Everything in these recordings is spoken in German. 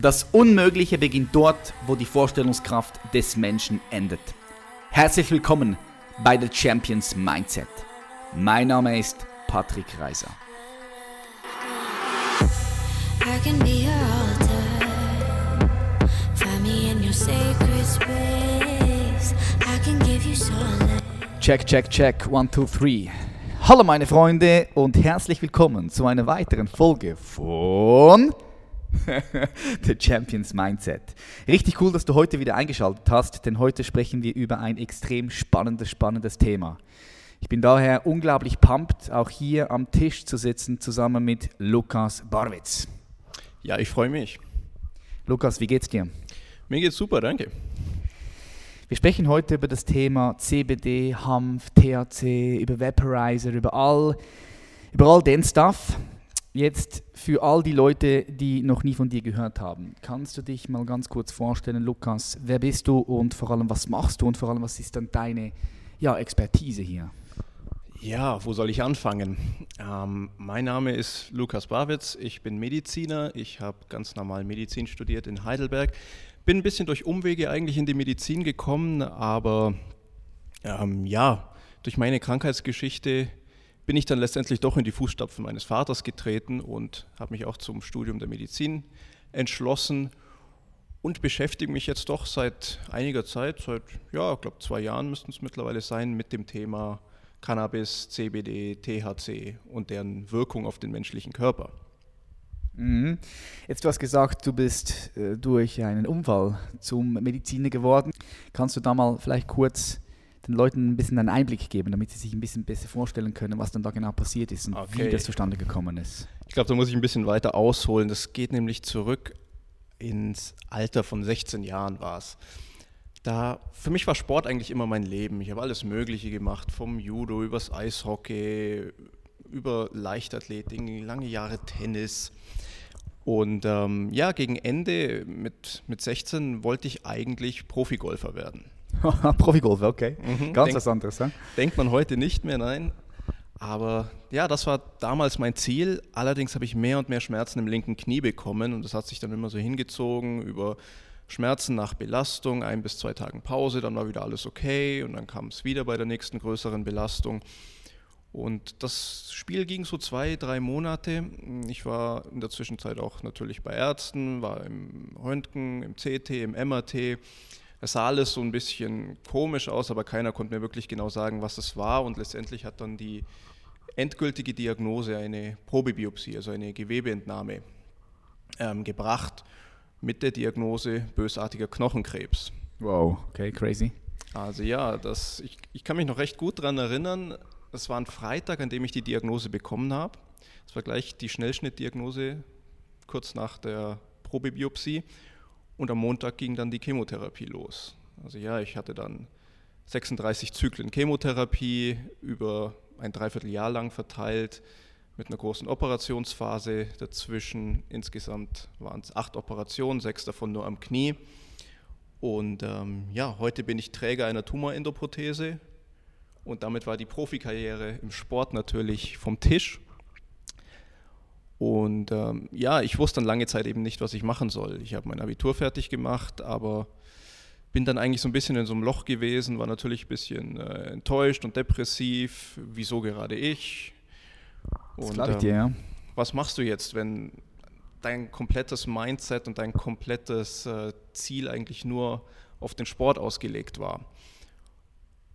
Das Unmögliche beginnt dort, wo die Vorstellungskraft des Menschen endet. Herzlich willkommen bei The Champions Mindset. Mein Name ist Patrick Reiser. Check, check, check. One, two, three. Hallo meine Freunde und herzlich willkommen zu einer weiteren Folge von The Champions Mindset. Richtig cool, dass du heute wieder eingeschaltet hast, denn heute sprechen wir über ein extrem spannendes, spannendes Thema. Ich bin daher unglaublich pumped, auch hier am Tisch zu sitzen, zusammen mit Lukas Barwitz. Ja, ich freue mich. Lukas, wie geht's dir? Mir geht's super, danke. Wir sprechen heute über das Thema CBD, Hanf, THC, über Vaporizer, über all, über all den Stuff. Jetzt für all die Leute, die noch nie von dir gehört haben, kannst du dich mal ganz kurz vorstellen, Lukas, wer bist du und vor allem was machst du und vor allem was ist dann deine ja, Expertise hier? Ja, wo soll ich anfangen? Ähm, mein Name ist Lukas Barwitz, ich bin Mediziner, ich habe ganz normal Medizin studiert in Heidelberg, bin ein bisschen durch Umwege eigentlich in die Medizin gekommen, aber ähm, ja, durch meine Krankheitsgeschichte bin ich dann letztendlich doch in die Fußstapfen meines Vaters getreten und habe mich auch zum Studium der Medizin entschlossen und beschäftige mich jetzt doch seit einiger Zeit, seit, ja, ich glaube zwei Jahren müssten es mittlerweile sein, mit dem Thema Cannabis, CBD, THC und deren Wirkung auf den menschlichen Körper. Mhm. Jetzt du hast gesagt, du bist äh, durch einen Unfall zum Mediziner geworden. Kannst du da mal vielleicht kurz den Leuten ein bisschen einen Einblick geben, damit sie sich ein bisschen besser vorstellen können, was dann da genau passiert ist und okay. wie das zustande gekommen ist. Ich glaube, da muss ich ein bisschen weiter ausholen. Das geht nämlich zurück ins Alter von 16 Jahren war es. Da, für mich war Sport eigentlich immer mein Leben. Ich habe alles Mögliche gemacht, vom Judo übers Eishockey, über Leichtathletik, lange Jahre Tennis. Und ähm, ja, gegen Ende mit, mit 16 wollte ich eigentlich Profigolfer werden. Profigolf, okay. Mhm, Ganz denk, was anderes. Ja? Denkt man heute nicht mehr, nein. Aber ja, das war damals mein Ziel. Allerdings habe ich mehr und mehr Schmerzen im linken Knie bekommen und das hat sich dann immer so hingezogen über Schmerzen nach Belastung, ein bis zwei Tagen Pause, dann war wieder alles okay und dann kam es wieder bei der nächsten größeren Belastung. Und das Spiel ging so zwei, drei Monate. Ich war in der Zwischenzeit auch natürlich bei Ärzten, war im Röntgen, im CT, im MRT es sah alles so ein bisschen komisch aus, aber keiner konnte mir wirklich genau sagen, was es war. Und letztendlich hat dann die endgültige Diagnose eine Probebiopsie, also eine Gewebeentnahme, ähm, gebracht mit der Diagnose bösartiger Knochenkrebs. Wow, okay, crazy. Also ja, das, ich, ich kann mich noch recht gut daran erinnern. Es war ein Freitag, an dem ich die Diagnose bekommen habe. Es war gleich die Schnellschnittdiagnose kurz nach der Probebiopsie. Und am Montag ging dann die Chemotherapie los. Also ja, ich hatte dann 36 Zyklen Chemotherapie über ein Dreivierteljahr lang verteilt mit einer großen Operationsphase dazwischen. Insgesamt waren es acht Operationen, sechs davon nur am Knie. Und ähm, ja, heute bin ich Träger einer Tumorendoprothese und damit war die Profikarriere im Sport natürlich vom Tisch. Und ähm, ja, ich wusste dann lange Zeit eben nicht, was ich machen soll. Ich habe mein Abitur fertig gemacht, aber bin dann eigentlich so ein bisschen in so einem Loch gewesen, war natürlich ein bisschen äh, enttäuscht und depressiv. Wieso gerade ich? Und, das ich dir, ja. Ähm, was machst du jetzt, wenn dein komplettes Mindset und dein komplettes äh, Ziel eigentlich nur auf den Sport ausgelegt war?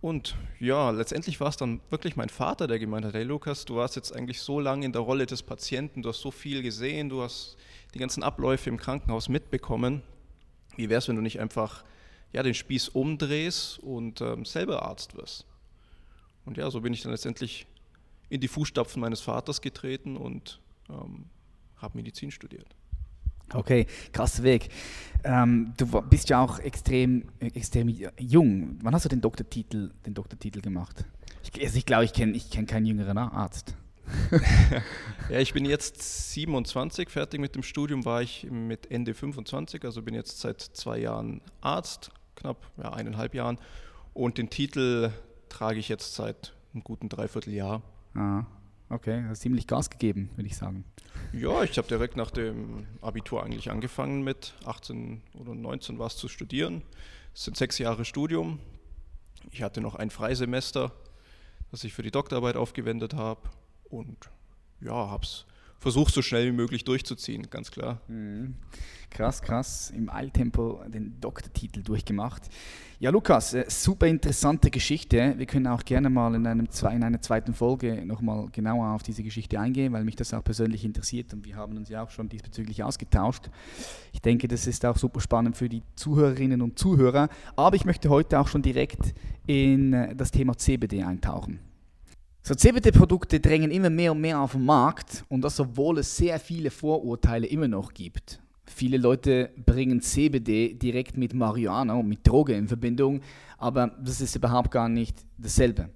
Und ja, letztendlich war es dann wirklich mein Vater, der gemeint hat, hey Lukas, du warst jetzt eigentlich so lange in der Rolle des Patienten, du hast so viel gesehen, du hast die ganzen Abläufe im Krankenhaus mitbekommen. Wie wäre es, wenn du nicht einfach ja, den Spieß umdrehst und ähm, selber Arzt wirst? Und ja, so bin ich dann letztendlich in die Fußstapfen meines Vaters getreten und ähm, habe Medizin studiert. Okay, krasser Weg. Ähm, du bist ja auch extrem, extrem jung. Wann hast du den Doktortitel, den Doktortitel gemacht? Ich, also ich glaube, ich kenne ich kenn keinen jüngeren Arzt. ja, ich bin jetzt 27, fertig mit dem Studium war ich mit Ende 25, also bin jetzt seit zwei Jahren Arzt, knapp ja, eineinhalb Jahren. Und den Titel trage ich jetzt seit einem guten Dreivierteljahr. Ah, Okay, hast ziemlich Gas gegeben, würde ich sagen. Ja, ich habe direkt nach dem Abitur eigentlich angefangen mit 18 oder 19 was zu studieren. Es sind sechs Jahre Studium. Ich hatte noch ein Freisemester, das ich für die Doktorarbeit aufgewendet habe und ja, habe es versucht, so schnell wie möglich durchzuziehen, ganz klar. Mhm. Krass, krass. Im Eiltempo den Doktortitel durchgemacht. Ja, Lukas, äh, super interessante Geschichte. Wir können auch gerne mal in, einem, in einer zweiten Folge nochmal genauer auf diese Geschichte eingehen, weil mich das auch persönlich interessiert und wir haben uns ja auch schon diesbezüglich ausgetauscht. Ich denke, das ist auch super spannend für die Zuhörerinnen und Zuhörer. Aber ich möchte heute auch schon direkt in äh, das Thema CBD eintauchen. So, CBD-Produkte drängen immer mehr und mehr auf den Markt und das, obwohl es sehr viele Vorurteile immer noch gibt. Viele Leute bringen CBD direkt mit Marihuana und mit Droge in Verbindung, aber das ist überhaupt gar nicht dasselbe.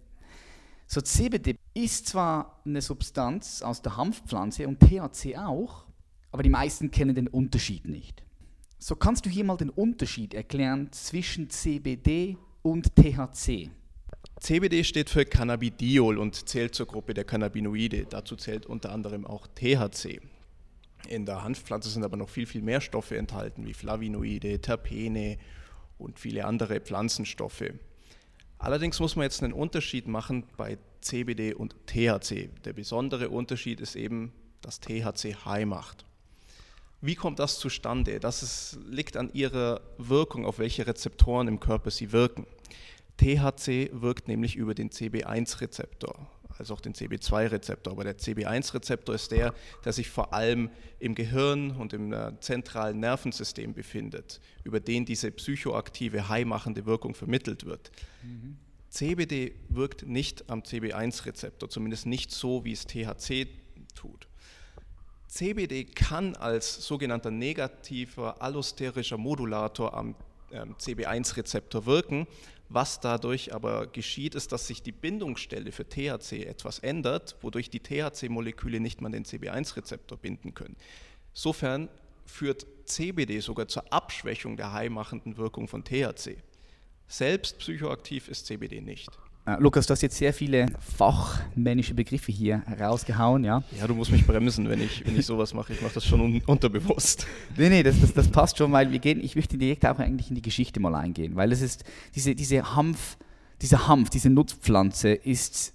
So, CBD ist zwar eine Substanz aus der Hanfpflanze und THC auch, aber die meisten kennen den Unterschied nicht. So kannst du hier mal den Unterschied erklären zwischen CBD und THC. CBD steht für Cannabidiol und zählt zur Gruppe der Cannabinoide. Dazu zählt unter anderem auch THC. In der Hanfpflanze sind aber noch viel, viel mehr Stoffe enthalten, wie Flavonoide, Terpene und viele andere Pflanzenstoffe. Allerdings muss man jetzt einen Unterschied machen bei CBD und THC. Der besondere Unterschied ist eben, dass THC High macht. Wie kommt das zustande? Das ist, liegt an ihrer Wirkung, auf welche Rezeptoren im Körper sie wirken. THC wirkt nämlich über den CB1-Rezeptor, also auch den CB2-Rezeptor. Aber der CB1-Rezeptor ist der, der sich vor allem im Gehirn und im äh, zentralen Nervensystem befindet, über den diese psychoaktive, high-machende Wirkung vermittelt wird. Mhm. CBD wirkt nicht am CB1-Rezeptor, zumindest nicht so, wie es THC tut. CBD kann als sogenannter negativer allosterischer Modulator am ähm, CB1-Rezeptor wirken, was dadurch aber geschieht, ist, dass sich die Bindungsstelle für THC etwas ändert, wodurch die THC-Moleküle nicht mehr den CB1-Rezeptor binden können. Insofern führt CBD sogar zur Abschwächung der heimachenden Wirkung von THC. Selbst psychoaktiv ist CBD nicht. Äh, Lukas, du hast jetzt sehr viele fachmännische Begriffe hier rausgehauen, ja? Ja, du musst mich bremsen, wenn ich, wenn ich sowas mache. Ich mache das schon un unterbewusst. Nee, nee, das, das, das, passt schon, weil wir gehen, ich möchte direkt auch eigentlich in die Geschichte mal eingehen, weil es ist, diese, diese Hanf, diese Hanf, diese Nutzpflanze ist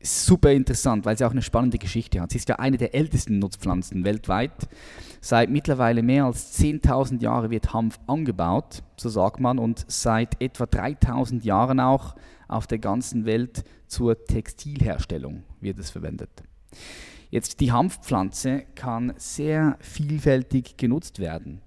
super interessant, weil sie auch eine spannende Geschichte hat. Sie ist ja eine der ältesten Nutzpflanzen weltweit. Seit mittlerweile mehr als 10.000 Jahren wird Hanf angebaut, so sagt man, und seit etwa 3.000 Jahren auch auf der ganzen Welt zur Textilherstellung wird es verwendet. Jetzt die Hanfpflanze kann sehr vielfältig genutzt werden.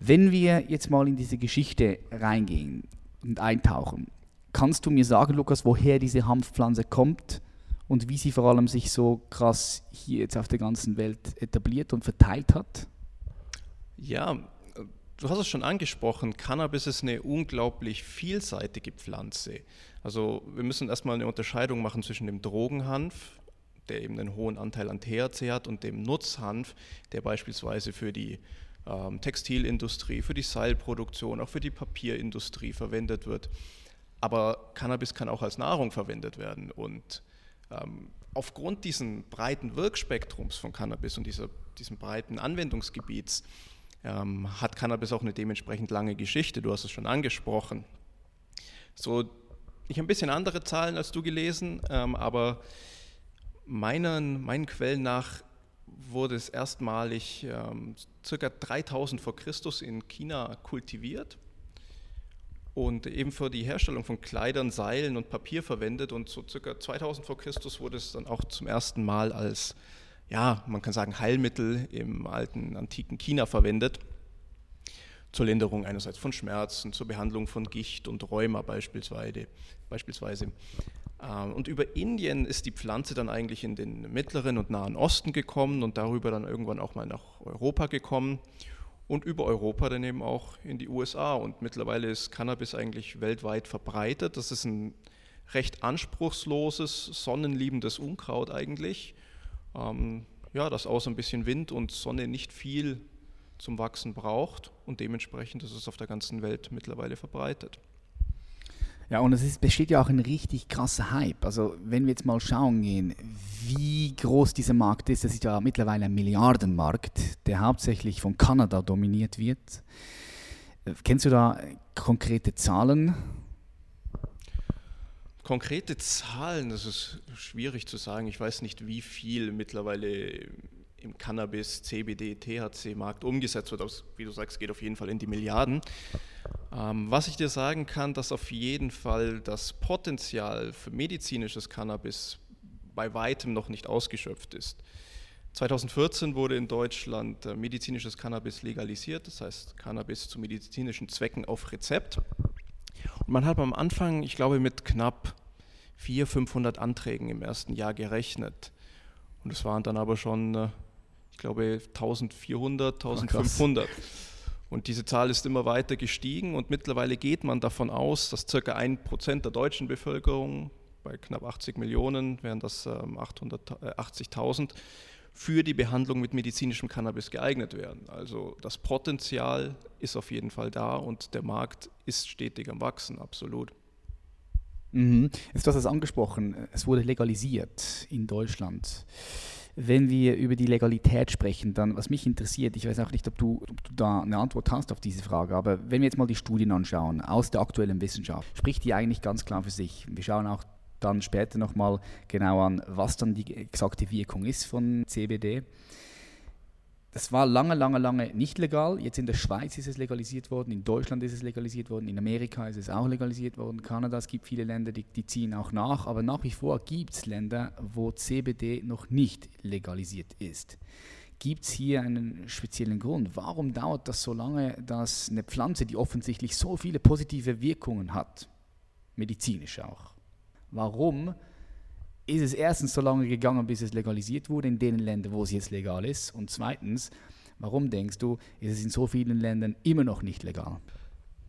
Wenn wir jetzt mal in diese Geschichte reingehen und eintauchen, kannst du mir sagen, Lukas, woher diese Hanfpflanze kommt und wie sie vor allem sich so krass hier jetzt auf der ganzen Welt etabliert und verteilt hat? Ja, du hast es schon angesprochen, Cannabis ist eine unglaublich vielseitige Pflanze. Also wir müssen erstmal eine Unterscheidung machen zwischen dem Drogenhanf, der eben einen hohen Anteil an THC hat, und dem Nutzhanf, der beispielsweise für die ähm, Textilindustrie, für die Seilproduktion, auch für die Papierindustrie verwendet wird. Aber Cannabis kann auch als Nahrung verwendet werden. Und ähm, aufgrund dieses breiten Wirkspektrums von Cannabis und dieser, diesem breiten Anwendungsgebiets ähm, hat Cannabis auch eine dementsprechend lange Geschichte. Du hast es schon angesprochen. So, ich habe ein bisschen andere Zahlen als du gelesen, ähm, aber meinen, meinen Quellen nach wurde es erstmalig ähm, circa 3000 vor Christus in China kultiviert und eben für die Herstellung von Kleidern, Seilen und Papier verwendet und so circa 2000 vor Christus wurde es dann auch zum ersten Mal als ja, man kann sagen, Heilmittel im alten, antiken China verwendet. Zur Linderung einerseits von Schmerzen, zur Behandlung von Gicht und Rheuma beispielsweise. beispielsweise. Ähm, und über Indien ist die Pflanze dann eigentlich in den mittleren und nahen Osten gekommen und darüber dann irgendwann auch mal nach Europa gekommen und über Europa dann eben auch in die USA. Und mittlerweile ist Cannabis eigentlich weltweit verbreitet. Das ist ein recht anspruchsloses, sonnenliebendes Unkraut eigentlich ähm, ja, das außer ein bisschen Wind und Sonne nicht viel zum Wachsen braucht und dementsprechend ist es auf der ganzen Welt mittlerweile verbreitet. Ja, und es ist, besteht ja auch ein richtig krasser Hype. Also wenn wir jetzt mal schauen gehen, wie groß dieser Markt ist, das ist ja mittlerweile ein Milliardenmarkt, der hauptsächlich von Kanada dominiert wird. Äh, kennst du da konkrete Zahlen? Konkrete Zahlen, das ist schwierig zu sagen. Ich weiß nicht, wie viel mittlerweile im Cannabis, CBD, THC-Markt umgesetzt wird. Aber wie du sagst, geht auf jeden Fall in die Milliarden. Ähm, was ich dir sagen kann, dass auf jeden Fall das Potenzial für medizinisches Cannabis bei weitem noch nicht ausgeschöpft ist. 2014 wurde in Deutschland äh, medizinisches Cannabis legalisiert, das heißt Cannabis zu medizinischen Zwecken auf Rezept. Und man hat am Anfang, ich glaube, mit knapp 400, 500 Anträgen im ersten Jahr gerechnet. Und es waren dann aber schon, äh, ich glaube, 1400, 1500. Ach, und diese Zahl ist immer weiter gestiegen und mittlerweile geht man davon aus, dass ca. ein Prozent der deutschen Bevölkerung, bei knapp 80 Millionen wären das 880.000, ähm, für die Behandlung mit medizinischem Cannabis geeignet werden. Also das Potenzial ist auf jeden Fall da und der Markt ist stetig am Wachsen, absolut. Mhm. Jetzt hast du es angesprochen, es wurde legalisiert in Deutschland wenn wir über die Legalität sprechen, dann, was mich interessiert, ich weiß auch nicht, ob du, ob du da eine Antwort hast auf diese Frage, aber wenn wir jetzt mal die Studien anschauen aus der aktuellen Wissenschaft, spricht die eigentlich ganz klar für sich. Wir schauen auch dann später nochmal genau an, was dann die exakte Wirkung ist von CBD das war lange, lange, lange nicht legal. Jetzt in der Schweiz ist es legalisiert worden, in Deutschland ist es legalisiert worden, in Amerika ist es auch legalisiert worden, Kanada, es gibt viele Länder, die, die ziehen auch nach, aber nach wie vor gibt es Länder, wo CBD noch nicht legalisiert ist. Gibt es hier einen speziellen Grund? Warum dauert das so lange, dass eine Pflanze, die offensichtlich so viele positive Wirkungen hat, medizinisch auch, warum ist es erstens so lange gegangen, bis es legalisiert wurde in den Ländern, wo es jetzt legal ist? Und zweitens, warum denkst du, ist es in so vielen Ländern immer noch nicht legal?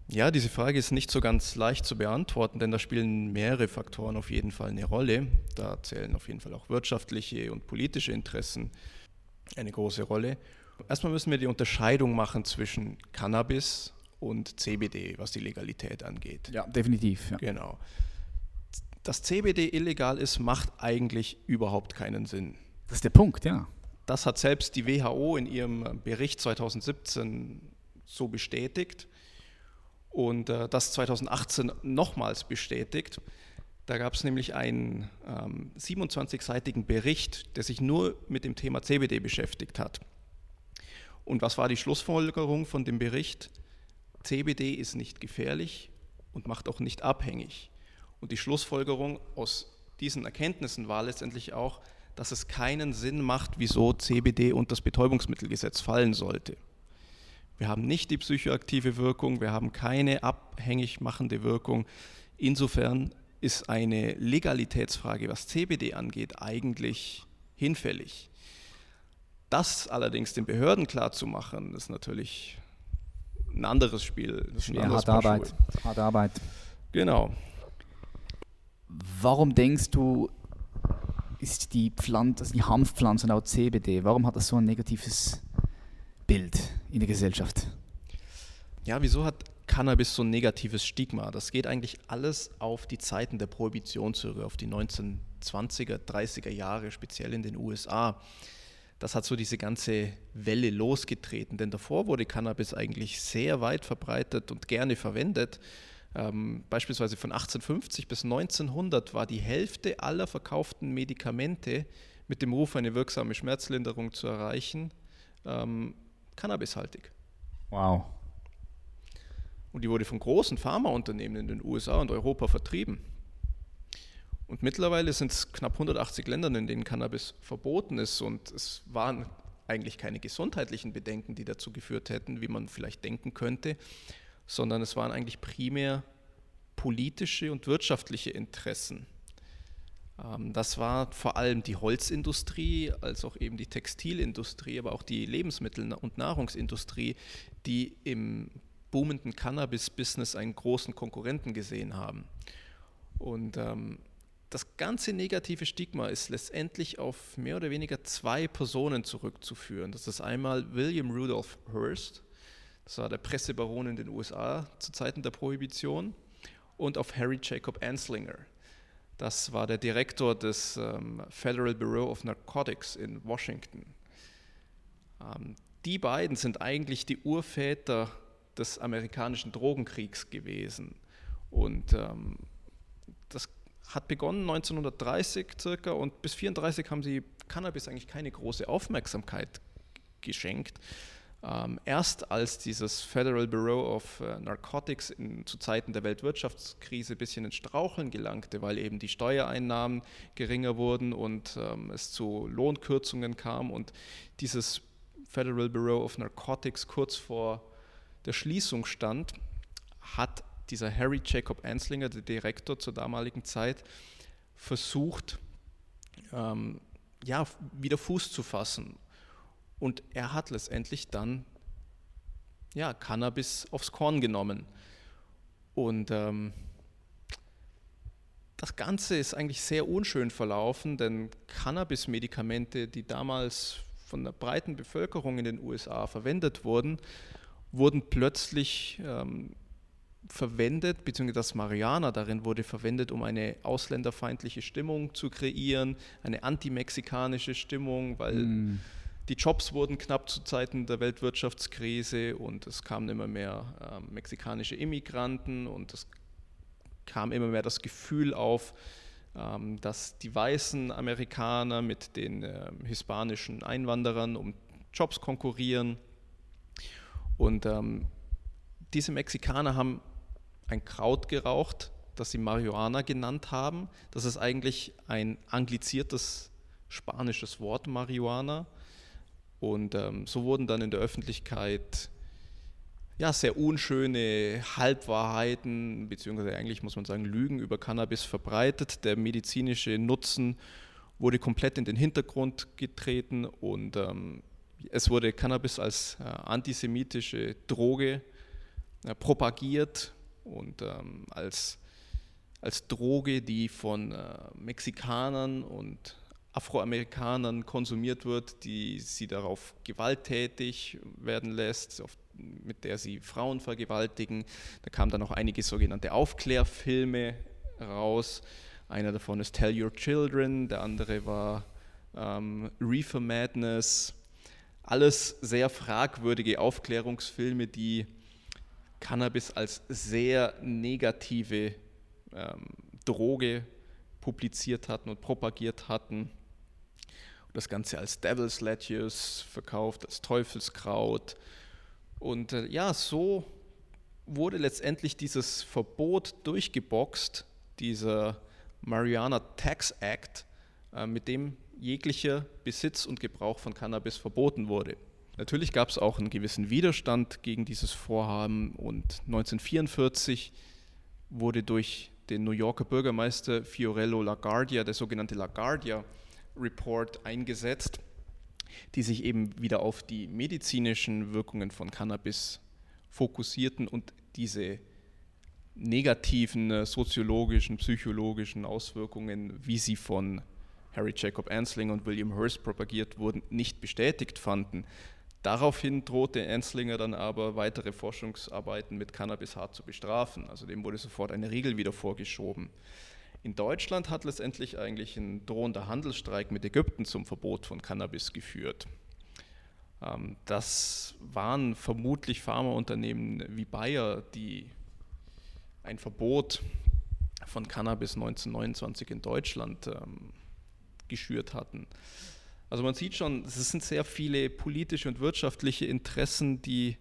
Ja, diese Frage ist nicht so ganz leicht zu beantworten, denn da spielen mehrere Faktoren auf jeden Fall eine Rolle. Da zählen auf jeden Fall auch wirtschaftliche und politische Interessen eine große Rolle. Erstmal müssen wir die Unterscheidung machen zwischen Cannabis und CBD, was die Legalität angeht. Ja, definitiv. Ja. Genau dass CBD illegal ist, macht eigentlich überhaupt keinen Sinn. Das ist der Punkt, ja. Das hat selbst die WHO in ihrem Bericht 2017 so bestätigt und äh, das 2018 nochmals bestätigt. Da gab es nämlich einen ähm, 27-seitigen Bericht, der sich nur mit dem Thema CBD beschäftigt hat. Und was war die Schlussfolgerung von dem Bericht? CBD ist nicht gefährlich und macht auch nicht abhängig. Und die Schlussfolgerung aus diesen Erkenntnissen war letztendlich auch, dass es keinen Sinn macht, wieso CBD unter das Betäubungsmittelgesetz fallen sollte. Wir haben nicht die psychoaktive Wirkung, wir haben keine abhängig machende Wirkung. Insofern ist eine Legalitätsfrage, was CBD angeht, eigentlich hinfällig. Das allerdings den Behörden klarzumachen, ist natürlich ein anderes Spiel. Das ist ein harte Arbeit. harte Arbeit. Genau. Warum denkst du, ist die Pflanze, also die Hanfpflanze laut CBD, warum hat das so ein negatives Bild in der Gesellschaft? Ja, wieso hat Cannabis so ein negatives Stigma? Das geht eigentlich alles auf die Zeiten der Prohibition zurück, auf die 1920er, 30er Jahre, speziell in den USA. Das hat so diese ganze Welle losgetreten, denn davor wurde Cannabis eigentlich sehr weit verbreitet und gerne verwendet. Ähm, beispielsweise von 1850 bis 1900 war die Hälfte aller verkauften Medikamente mit dem Ruf, eine wirksame Schmerzlinderung zu erreichen, ähm, cannabishaltig. Wow. Und die wurde von großen Pharmaunternehmen in den USA und Europa vertrieben. Und mittlerweile sind es knapp 180 Länder, in denen Cannabis verboten ist. Und es waren eigentlich keine gesundheitlichen Bedenken, die dazu geführt hätten, wie man vielleicht denken könnte, sondern es waren eigentlich primär politische und wirtschaftliche Interessen. Ähm, das war vor allem die Holzindustrie, als auch eben die Textilindustrie, aber auch die Lebensmittel- und Nahrungsindustrie, die im boomenden Cannabis-Business einen großen Konkurrenten gesehen haben. Und ähm, das ganze negative Stigma ist letztendlich auf mehr oder weniger zwei Personen zurückzuführen. Das ist einmal William Rudolph Hearst, das war der Pressebaron in den USA zu Zeiten der Prohibition. und auf Harry Jacob Anslinger. Das war der Direktor des ähm, Federal Bureau of Narcotics in Washington. Ähm, die beiden sind eigentlich die Urväter des amerikanischen Drogenkriegs gewesen. Und ähm, das hat begonnen 1930 circa und bis 1934 haben sie Cannabis eigentlich keine große Aufmerksamkeit geschenkt. Ähm, erst als dieses Federal Bureau of äh, Narcotics in, zu Zeiten der Weltwirtschaftskrise ein bisschen ins Straucheln gelangte, weil eben die Steuereinnahmen geringer wurden und ähm, es zu Lohnkürzungen kam und dieses Federal Bureau of Narcotics kurz vor der Schließung stand, hat dieser Harry Jacob Anslinger, der Direktor zur damaligen Zeit, versucht, ähm, ja, wieder Fuß zu fassen und er hat letztendlich dann ja, Cannabis aufs Korn genommen. Und ähm, das Ganze ist eigentlich sehr unschön verlaufen, denn Cannabis-Medikamente, die damals von der breiten Bevölkerung in den USA verwendet wurden, wurden plötzlich ähm, verwendet, beziehungsweise das Mariana darin wurde verwendet, um eine ausländerfeindliche Stimmung zu kreieren, eine antimexikanische Stimmung, weil mm die Jobs wurden knapp zu Zeiten der Weltwirtschaftskrise und es kamen immer mehr äh, mexikanische Immigranten und es kam immer mehr das Gefühl auf, ähm, dass die weißen Amerikaner mit den äh, hispanischen Einwanderern um Jobs konkurrieren. Und ähm, diese Mexikaner haben ein Kraut geraucht, das sie Marihuana genannt haben. Das ist eigentlich ein angliziertes spanisches Wort, Marihuana. Und ähm, so wurden dann in der Öffentlichkeit ja, sehr unschöne Halbwahrheiten, beziehungsweise eigentlich muss man sagen Lügen über Cannabis verbreitet. Der medizinische Nutzen wurde komplett in den Hintergrund getreten und ähm, es wurde Cannabis als äh, antisemitische Droge äh, propagiert und ähm, als, als Droge, die von äh, Mexikanern und Afroamerikanern konsumiert wird, die sie darauf gewalttätig werden lässt, auf, mit der sie Frauen vergewaltigen. Da kamen dann auch einige sogenannte Aufklärfilme raus. Einer davon ist Tell Your Children, der andere war ähm, Reefer Madness. Alles sehr fragwürdige Aufklärungsfilme, die Cannabis als sehr negative ähm, Droge publiziert hatten und propagiert hatten das Ganze als Devil's Lettuce verkauft, als Teufelskraut. Und äh, ja, so wurde letztendlich dieses Verbot durchgeboxt, dieser Mariana Tax Act, äh, mit dem jeglicher Besitz und Gebrauch von Cannabis verboten wurde. Natürlich gab es auch einen gewissen Widerstand gegen dieses Vorhaben und 1944 wurde durch den New Yorker Bürgermeister Fiorello LaGuardia der sogenannte LaGuardia Report eingesetzt, die sich eben wieder auf die medizinischen Wirkungen von Cannabis fokussierten und diese negativen äh, soziologischen, psychologischen Auswirkungen, wie sie von Harry Jacob Anslinger und William Hearst propagiert wurden, nicht bestätigt fanden. Daraufhin drohte Anslinger dann aber, weitere Forschungsarbeiten mit Cannabis hart zu bestrafen. Also dem wurde sofort eine Regel wieder vorgeschoben. In Deutschland hat letztendlich eigentlich ein drohender Handelsstreik mit Ägypten zum Verbot von Cannabis geführt. Ähm, das waren vermutlich Pharmaunternehmen wie Bayer, die ein Verbot von Cannabis 1929 in Deutschland ähm, geschürt hatten. Also man sieht schon, es sind sehr viele politische und wirtschaftliche Interessen, die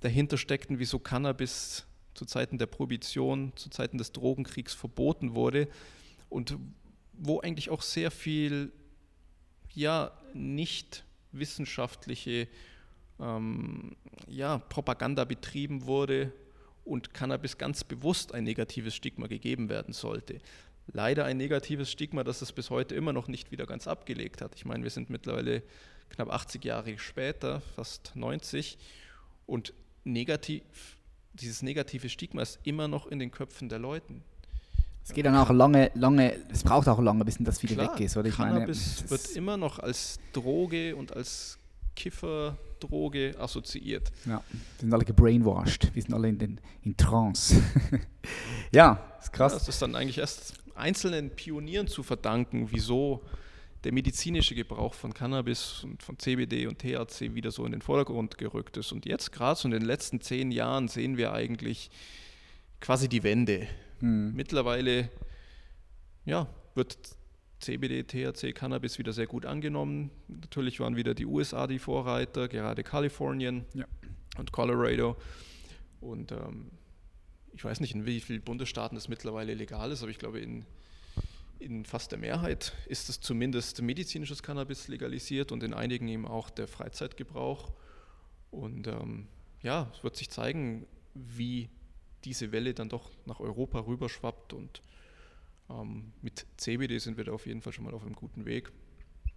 dahinter steckten, wieso Cannabis zu Zeiten der Prohibition, zu Zeiten des Drogenkriegs verboten wurde und wo eigentlich auch sehr viel ja nicht wissenschaftliche ähm, ja, Propaganda betrieben wurde und Cannabis ganz bewusst ein negatives Stigma gegeben werden sollte. Leider ein negatives Stigma, das es bis heute immer noch nicht wieder ganz abgelegt hat. Ich meine, wir sind mittlerweile knapp 80 Jahre später, fast 90, und negativ dieses negative Stigma ist immer noch in den Köpfen der Leuten. Es geht dann auch lange, lange, es braucht auch lange, bis das wieder Klar, weg ist. Oder? Ich Cannabis meine, wird immer noch als Droge und als Kifferdroge assoziiert. Ja, wir sind alle gebrainwashed, wir sind alle in, den, in Trance. Ja, ist krass. Ja, das ist dann eigentlich erst einzelnen Pionieren zu verdanken, wieso der medizinische Gebrauch von Cannabis und von CBD und THC wieder so in den Vordergrund gerückt ist. Und jetzt gerade so in den letzten zehn Jahren sehen wir eigentlich quasi die Wende. Mhm. Mittlerweile ja, wird CBD, THC, Cannabis wieder sehr gut angenommen. Natürlich waren wieder die USA die Vorreiter, gerade Kalifornien ja. und Colorado. Und ähm, ich weiß nicht, in wie vielen Bundesstaaten es mittlerweile legal ist, aber ich glaube, in, in fast der Mehrheit ist es zumindest medizinisches Cannabis legalisiert und in einigen eben auch der Freizeitgebrauch. Und ähm, ja, es wird sich zeigen, wie diese Welle dann doch nach Europa rüberschwappt und ähm, mit CBD sind wir da auf jeden Fall schon mal auf einem guten Weg.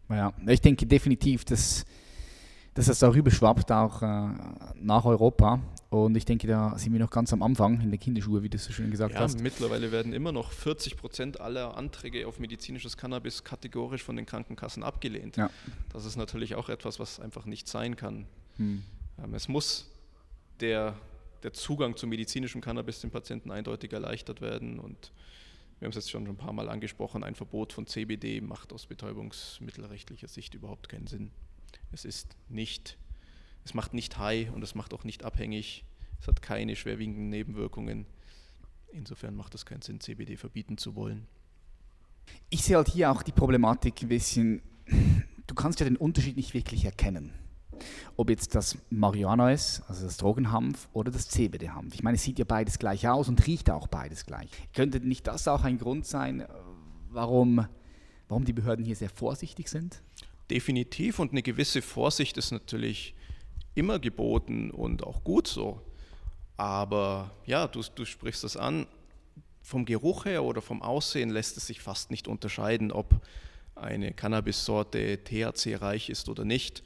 Ja, ich denke definitiv, dass, dass das darüber schwappt, auch äh, nach Europa. Und ich denke, da sind wir noch ganz am Anfang in der Kinderschuhe, wie du so schön gesagt ja, hast. Mittlerweile werden immer noch 40 Prozent aller Anträge auf medizinisches Cannabis kategorisch von den Krankenkassen abgelehnt. Ja. Das ist natürlich auch etwas, was einfach nicht sein kann. Hm. Ähm, es muss der, der Zugang zu medizinischem Cannabis den Patienten eindeutig erleichtert werden und wir haben es jetzt schon ein paar Mal angesprochen, ein Verbot von CBD macht aus betäubungsmittelrechtlicher Sicht überhaupt keinen Sinn. Es ist nicht, es macht nicht high und es macht auch nicht abhängig. Es hat keine schwerwiegenden Nebenwirkungen. Insofern macht es keinen Sinn, CBD verbieten zu wollen. Ich sehe halt hier auch die Problematik ein bisschen, du kannst ja den Unterschied nicht wirklich erkennen ob jetzt das Marihuana ist, also das Drogenhanf, oder das CBD-Hanf. Ich meine, es sieht ja beides gleich aus und riecht auch beides gleich. Könnte nicht das auch ein Grund sein, warum, warum die Behörden hier sehr vorsichtig sind? Definitiv und eine gewisse Vorsicht ist natürlich immer geboten und auch gut so. Aber ja, du, du sprichst das an. Vom Geruch her oder vom Aussehen lässt es sich fast nicht unterscheiden, ob eine Cannabissorte THC-reich ist oder nicht.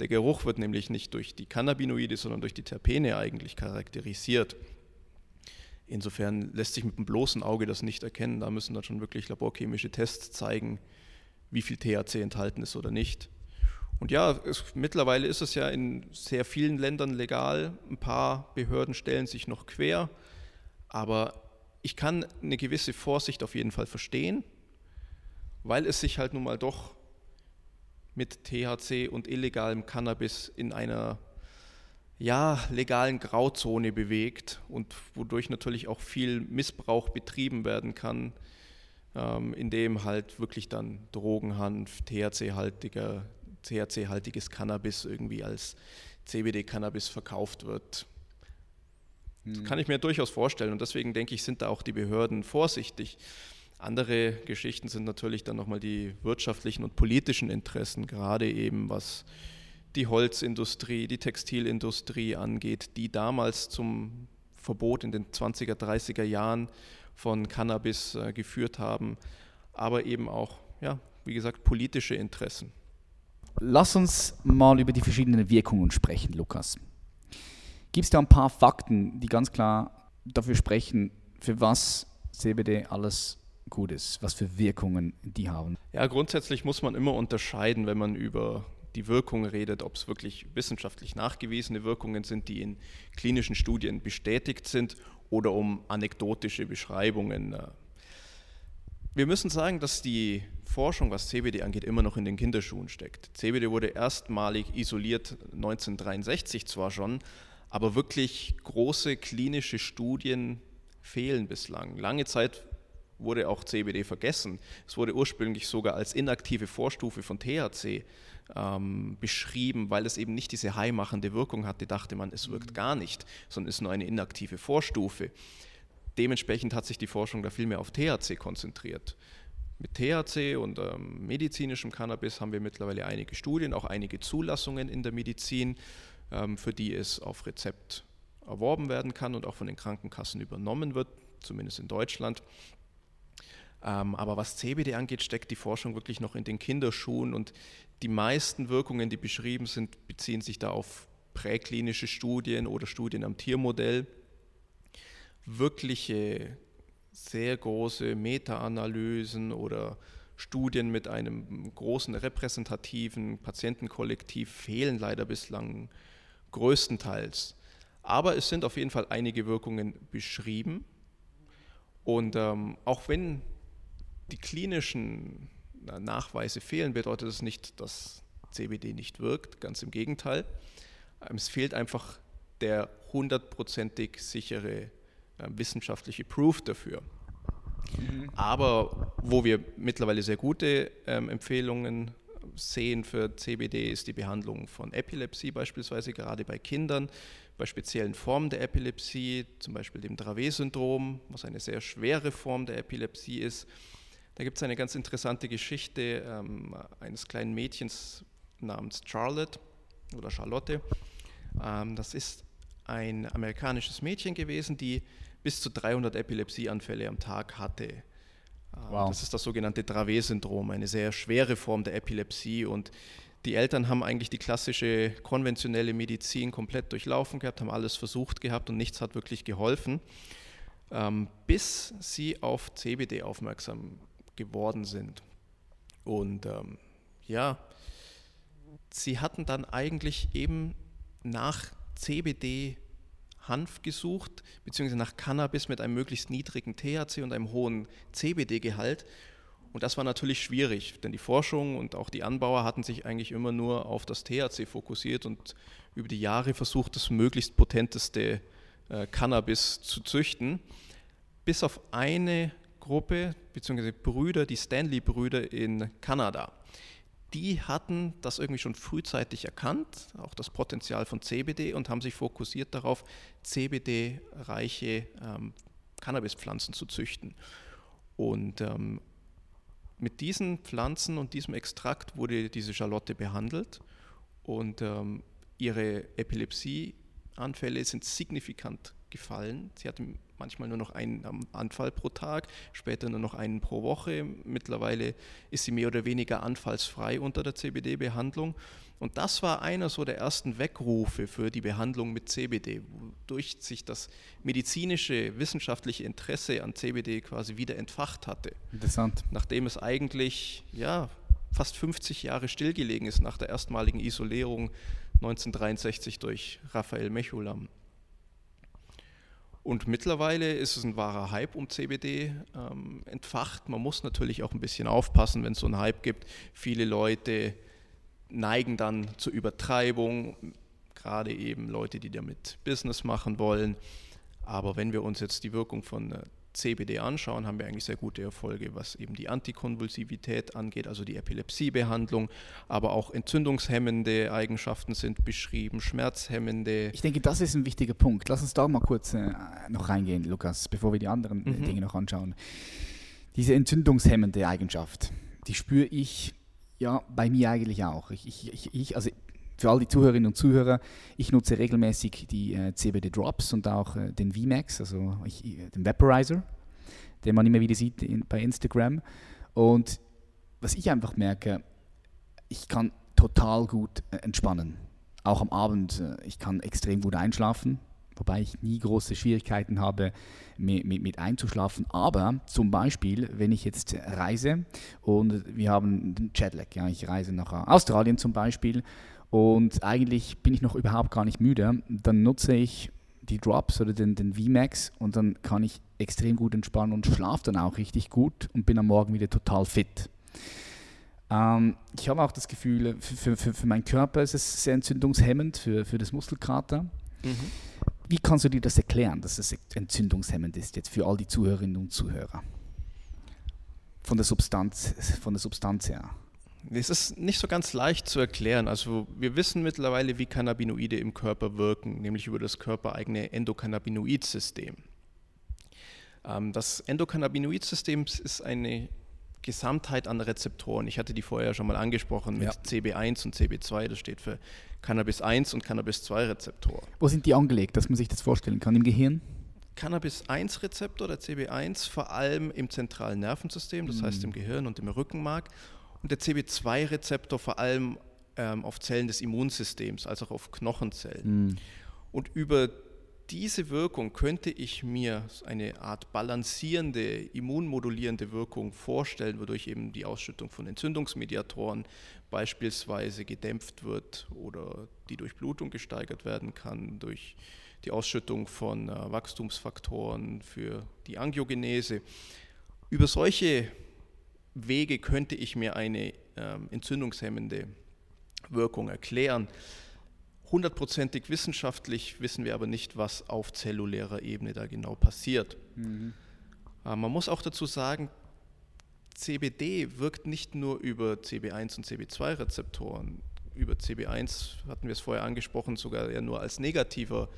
Der Geruch wird nämlich nicht durch die Cannabinoide, sondern durch die Terpene eigentlich charakterisiert. Insofern lässt sich mit dem bloßen Auge das nicht erkennen. Da müssen dann schon wirklich laborchemische Tests zeigen, wie viel THC enthalten ist oder nicht. Und ja, es, mittlerweile ist es ja in sehr vielen Ländern legal. Ein paar Behörden stellen sich noch quer. Aber ich kann eine gewisse Vorsicht auf jeden Fall verstehen, weil es sich halt nun mal doch mit THC und illegalem Cannabis in einer ja, legalen Grauzone bewegt und wodurch natürlich auch viel Missbrauch betrieben werden kann, ähm, indem halt wirklich dann Drogenhanf, THC-haltiger, THC-haltiges Cannabis irgendwie als CBD-Cannabis verkauft wird. Das hm. kann ich mir durchaus vorstellen und deswegen denke ich, sind da auch die Behörden vorsichtig. Andere Geschichten sind natürlich dann nochmal die wirtschaftlichen und politischen Interessen, gerade eben was die Holzindustrie, die Textilindustrie angeht, die damals zum Verbot in den 20er, 30er Jahren von Cannabis äh, geführt haben, aber eben auch, ja, wie gesagt, politische Interessen. Lass uns mal über die verschiedenen Wirkungen sprechen, Lukas. Gibt es da ein paar Fakten, die ganz klar dafür sprechen, für was CBD alles gut ist, was für Wirkungen die haben. Ja, grundsätzlich muss man immer unterscheiden, wenn man über die Wirkung redet, ob es wirklich wissenschaftlich nachgewiesene Wirkungen sind, die in klinischen Studien bestätigt sind oder um anekdotische Beschreibungen. Äh. Wir müssen sagen, dass die Forschung, was CBD angeht, immer noch in den Kinderschuhen steckt. CBD wurde erstmalig isoliert 1963 zwar schon, aber wirklich große klinische Studien fehlen bislang. Lange Zeit wurde auch CBD vergessen. Es wurde ursprünglich sogar als inaktive Vorstufe von THC ähm, beschrieben, weil es eben nicht diese heimachende Wirkung hatte, dachte man, es wirkt gar nicht, sondern ist nur eine inaktive Vorstufe. Dementsprechend hat sich die Forschung da viel mehr auf THC konzentriert. Mit THC und ähm, medizinischem Cannabis haben wir mittlerweile einige Studien, auch einige Zulassungen in der Medizin, ähm, für die es auf Rezept erworben werden kann und auch von den Krankenkassen übernommen wird, zumindest in Deutschland. Ähm, aber was CBD angeht, steckt die Forschung wirklich noch in den Kinderschuhen und die meisten Wirkungen, die beschrieben sind, beziehen sich da auf präklinische Studien oder Studien am Tiermodell. Wirkliche sehr große Meta-Analysen oder Studien mit einem großen repräsentativen Patientenkollektiv fehlen leider bislang größtenteils. Aber es sind auf jeden Fall einige Wirkungen beschrieben Und ähm, auch wenn die klinischen Nachweise fehlen, bedeutet das nicht, dass CBD nicht wirkt. Ganz im Gegenteil. Ähm, es fehlt einfach der hundertprozentig sichere äh, wissenschaftliche Proof dafür. Mhm. Aber wo wir mittlerweile sehr gute ähm, Empfehlungen sehen für CBD ist die Behandlung von Epilepsie beispielsweise, gerade bei Kindern, bei speziellen Formen der Epilepsie, zum Beispiel dem Dravet-Syndrom, was eine sehr schwere Form der Epilepsie ist. Da gibt es eine ganz interessante Geschichte ähm, eines kleinen Mädchens namens Charlotte oder Charlotte. Ähm, das ist ein amerikanisches Mädchen gewesen, die bis zu 300 Epilepsieanfälle am Tag hatte. Ähm, wow. Das ist das sogenannte Dravet-Syndrom, eine sehr schwere Form der Epilepsie. Und die Eltern haben eigentlich die klassische konventionelle Medizin komplett durchlaufen gehabt, haben alles versucht gehabt und nichts hat wirklich geholfen, ähm, bis sie auf CBD aufmerksam geworden sind. Und ähm, ja, sie hatten dann eigentlich eben nach CBD Hanf gesucht, beziehungsweise nach Cannabis mit einem möglichst niedrigen THC und einem hohen CBD-Gehalt. Und das war natürlich schwierig, denn die Forschung und auch die Anbauer hatten sich eigentlich immer nur auf das THC fokussiert und über die Jahre versucht, das möglichst potenteste äh, Cannabis zu züchten. Bis auf eine Gruppe, beziehungsweise Brüder, die Stanley-Brüder in Kanada die hatten das irgendwie schon frühzeitig erkannt, auch das Potenzial von CBD und haben sich fokussiert darauf, CBD-reiche ähm, Cannabispflanzen zu züchten. Und ähm, mit diesen Pflanzen und diesem Extrakt wurde diese Charlotte behandelt und ähm, ihre Epilepsieanfälle sind signifikant gefallen. Sie hatte manchmal nur noch einen Anfall pro Tag, später nur noch einen pro Woche. Mittlerweile ist sie mehr oder weniger anfallsfrei unter der CBD-Behandlung. Und das war einer so der ersten Weckrufe für die Behandlung mit CBD, wodurch sich das medizinische, wissenschaftliche Interesse an CBD quasi wieder entfacht hatte. Interessant. Nachdem es eigentlich ja, fast 50 Jahre stillgelegen ist nach der erstmaligen Isolierung 1963 durch Raphael Mechulam. Und mittlerweile ist es ein wahrer Hype um CBD ähm, entfacht. Man muss natürlich auch ein bisschen aufpassen, wenn es so einen Hype gibt. Viele Leute neigen dann zur Übertreibung, gerade eben Leute, die damit Business machen wollen. Aber wenn wir uns jetzt die Wirkung von äh, CBD anschauen, haben wir eigentlich sehr gute Erfolge, was eben die Antikonvulsivität angeht, also die Epilepsiebehandlung, aber auch entzündungshemmende Eigenschaften sind beschrieben, schmerzhemmende. Ich denke, das ist ein wichtiger Punkt. Lass uns da mal kurz äh, noch reingehen, Lukas, bevor wir die anderen äh, mhm. Dinge noch anschauen. Diese entzündungshemmende Eigenschaft, die spüre ich ja bei mir eigentlich auch. Ich, ich, ich, also für all die Zuhörerinnen und Zuhörer, ich nutze regelmäßig die äh, CBD Drops und auch äh, den VMAX, also ich, den Vaporizer, den man immer wieder sieht in, bei Instagram. Und was ich einfach merke, ich kann total gut äh, entspannen. Auch am Abend, äh, ich kann extrem gut einschlafen, wobei ich nie große Schwierigkeiten habe, mit, mit, mit, einzuschlafen. Aber zum Beispiel, wenn ich jetzt reise und wir haben einen Jetlag, ja, ich reise nach Australien zum Beispiel und eigentlich bin ich noch überhaupt gar nicht müde, dann nutze ich die Drops oder den, den VMAX und dann kann ich extrem gut entspannen und schlafe dann auch richtig gut und bin am Morgen wieder total fit. Ähm, ich habe auch das Gefühl, für, für, für meinen Körper ist es sehr entzündungshemmend, für, für das Muskelkater. Mhm. Wie kannst du dir das erklären, dass es entzündungshemmend ist jetzt für all die Zuhörerinnen und Zuhörer? Von der Substanz, von der Substanz her. Es ist nicht so ganz leicht zu erklären. Also wir wissen mittlerweile, wie Cannabinoide im Körper wirken, nämlich über das körpereigene Endokannabinoid-System. Ähm, das Endokannabinoid-System ist eine Gesamtheit an Rezeptoren. Ich hatte die vorher schon mal angesprochen mit ja. CB1 und CB2, das steht für Cannabis 1 und Cannabis 2 Rezeptor. Wo sind die angelegt, dass man sich das vorstellen kann? Im Gehirn? Cannabis 1 Rezeptor, der CB1, vor allem im zentralen Nervensystem, das mhm. heißt im Gehirn und im Rückenmark und der CB2-Rezeptor vor allem ähm, auf Zellen des Immunsystems, als auch auf Knochenzellen. Mhm. Und über diese Wirkung könnte ich mir eine Art balancierende, immunmodulierende Wirkung vorstellen, wodurch eben die Ausschüttung von Entzündungsmediatoren beispielsweise gedämpft wird oder die Durchblutung gesteigert werden kann durch die Ausschüttung von äh, Wachstumsfaktoren für die Angiogenese. Über solche Wege könnte ich mir eine ähm, entzündungshemmende Wirkung erklären. Hundertprozentig wissenschaftlich wissen wir aber nicht, was auf zellulärer Ebene da genau passiert. Mhm. Äh, man muss auch dazu sagen, CBD wirkt nicht nur über CB1 und CB2-Rezeptoren. Über CB1 hatten wir es vorher angesprochen, sogar ja nur als negativer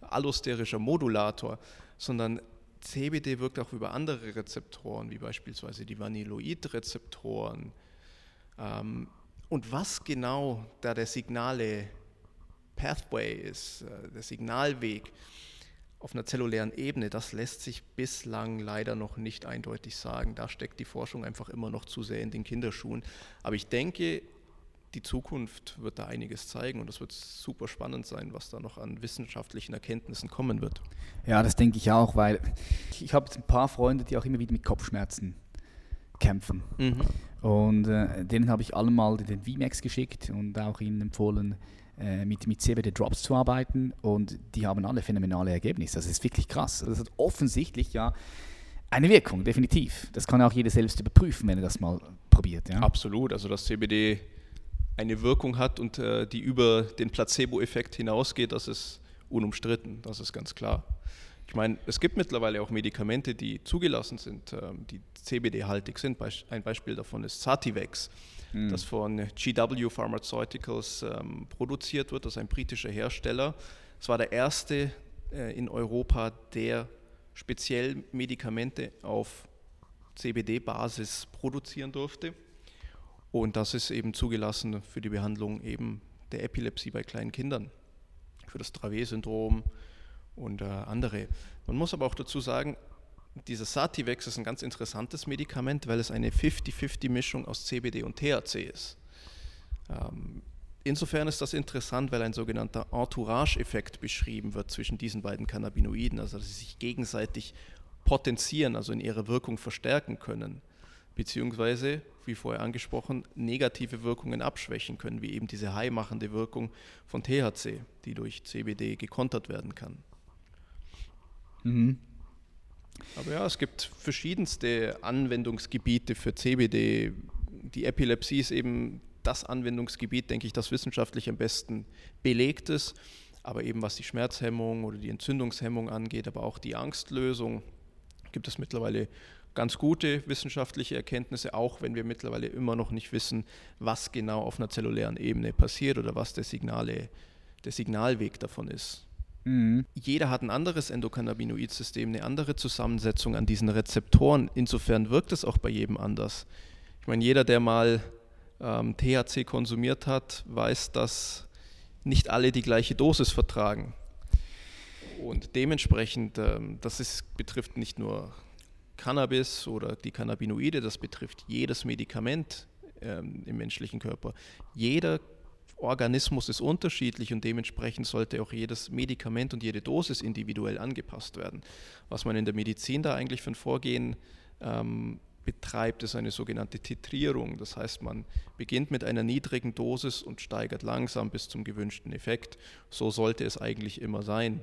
allosterischer Modulator, sondern CBD wirkt auch über andere Rezeptoren, wie beispielsweise die Vanilloid-Rezeptoren. Ähm, und was genau da der Signale Pathway ist, äh, der Signalweg auf einer zellulären Ebene, das lässt sich bislang leider noch nicht eindeutig sagen. Da steckt die Forschung einfach immer noch zu sehr in den Kinderschuhen. Aber ich denke, die Zukunft wird da einiges zeigen und es wird super spannend sein, was da noch an wissenschaftlichen Erkenntnissen kommen wird. Ja, das denke ich auch, weil ich habe ein paar Freunde, die auch immer wieder mit Kopfschmerzen kämpfen. Mhm. Und äh, denen habe ich alle mal den VMAX geschickt und auch ihnen empfohlen, äh, mit, mit CBD Drops zu arbeiten. Und die haben alle phänomenale Ergebnisse. Das ist wirklich krass. Das hat offensichtlich ja eine Wirkung, definitiv. Das kann auch jeder selbst überprüfen, wenn er das mal probiert. Ja? Absolut. Also das CBD eine Wirkung hat und äh, die über den Placebo-Effekt hinausgeht, das ist unumstritten, das ist ganz klar. Ich meine, es gibt mittlerweile auch Medikamente, die zugelassen sind, ähm, die CBD-haltig sind. Ein Beispiel davon ist Sativex, mhm. das von GW Pharmaceuticals ähm, produziert wird. Das ist ein britischer Hersteller. Es war der erste äh, in Europa, der speziell Medikamente auf CBD-Basis produzieren durfte. Und das ist eben zugelassen für die Behandlung eben der Epilepsie bei kleinen Kindern, für das Dravet-Syndrom und äh, andere. Man muss aber auch dazu sagen, dieses Sativex ist ein ganz interessantes Medikament, weil es eine 50-50-Mischung aus CBD und THC ist. Ähm, insofern ist das interessant, weil ein sogenannter Entourage-Effekt beschrieben wird zwischen diesen beiden Cannabinoiden, also dass sie sich gegenseitig potenzieren, also in ihrer Wirkung verstärken können beziehungsweise, wie vorher angesprochen, negative Wirkungen abschwächen können, wie eben diese high-machende Wirkung von THC, die durch CBD gekontert werden kann. Mhm. Aber ja, es gibt verschiedenste Anwendungsgebiete für CBD. Die Epilepsie ist eben das Anwendungsgebiet, denke ich, das wissenschaftlich am besten belegt ist. Aber eben was die Schmerzhemmung oder die Entzündungshemmung angeht, aber auch die Angstlösung, gibt es mittlerweile ganz gute wissenschaftliche Erkenntnisse, auch wenn wir mittlerweile immer noch nicht wissen, was genau auf einer zellulären Ebene passiert oder was der, Signale, der Signalweg davon ist. Mhm. Jeder hat ein anderes Endokannabinoid-System, eine andere Zusammensetzung an diesen Rezeptoren. Insofern wirkt es auch bei jedem anders. Ich meine, jeder, der mal ähm, THC konsumiert hat, weiß, dass nicht alle die gleiche Dosis vertragen. Und dementsprechend, ähm, das ist, betrifft nicht nur Cannabis oder die Cannabinoide, das betrifft jedes Medikament ähm, im menschlichen Körper. Jeder Organismus ist unterschiedlich und dementsprechend sollte auch jedes Medikament und jede Dosis individuell angepasst werden. Was man in der Medizin da eigentlich für ein Vorgehen ähm, betreibt, ist eine sogenannte Titrierung. Das heißt, man beginnt mit einer niedrigen Dosis und steigert langsam bis zum gewünschten Effekt. So sollte es eigentlich immer sein.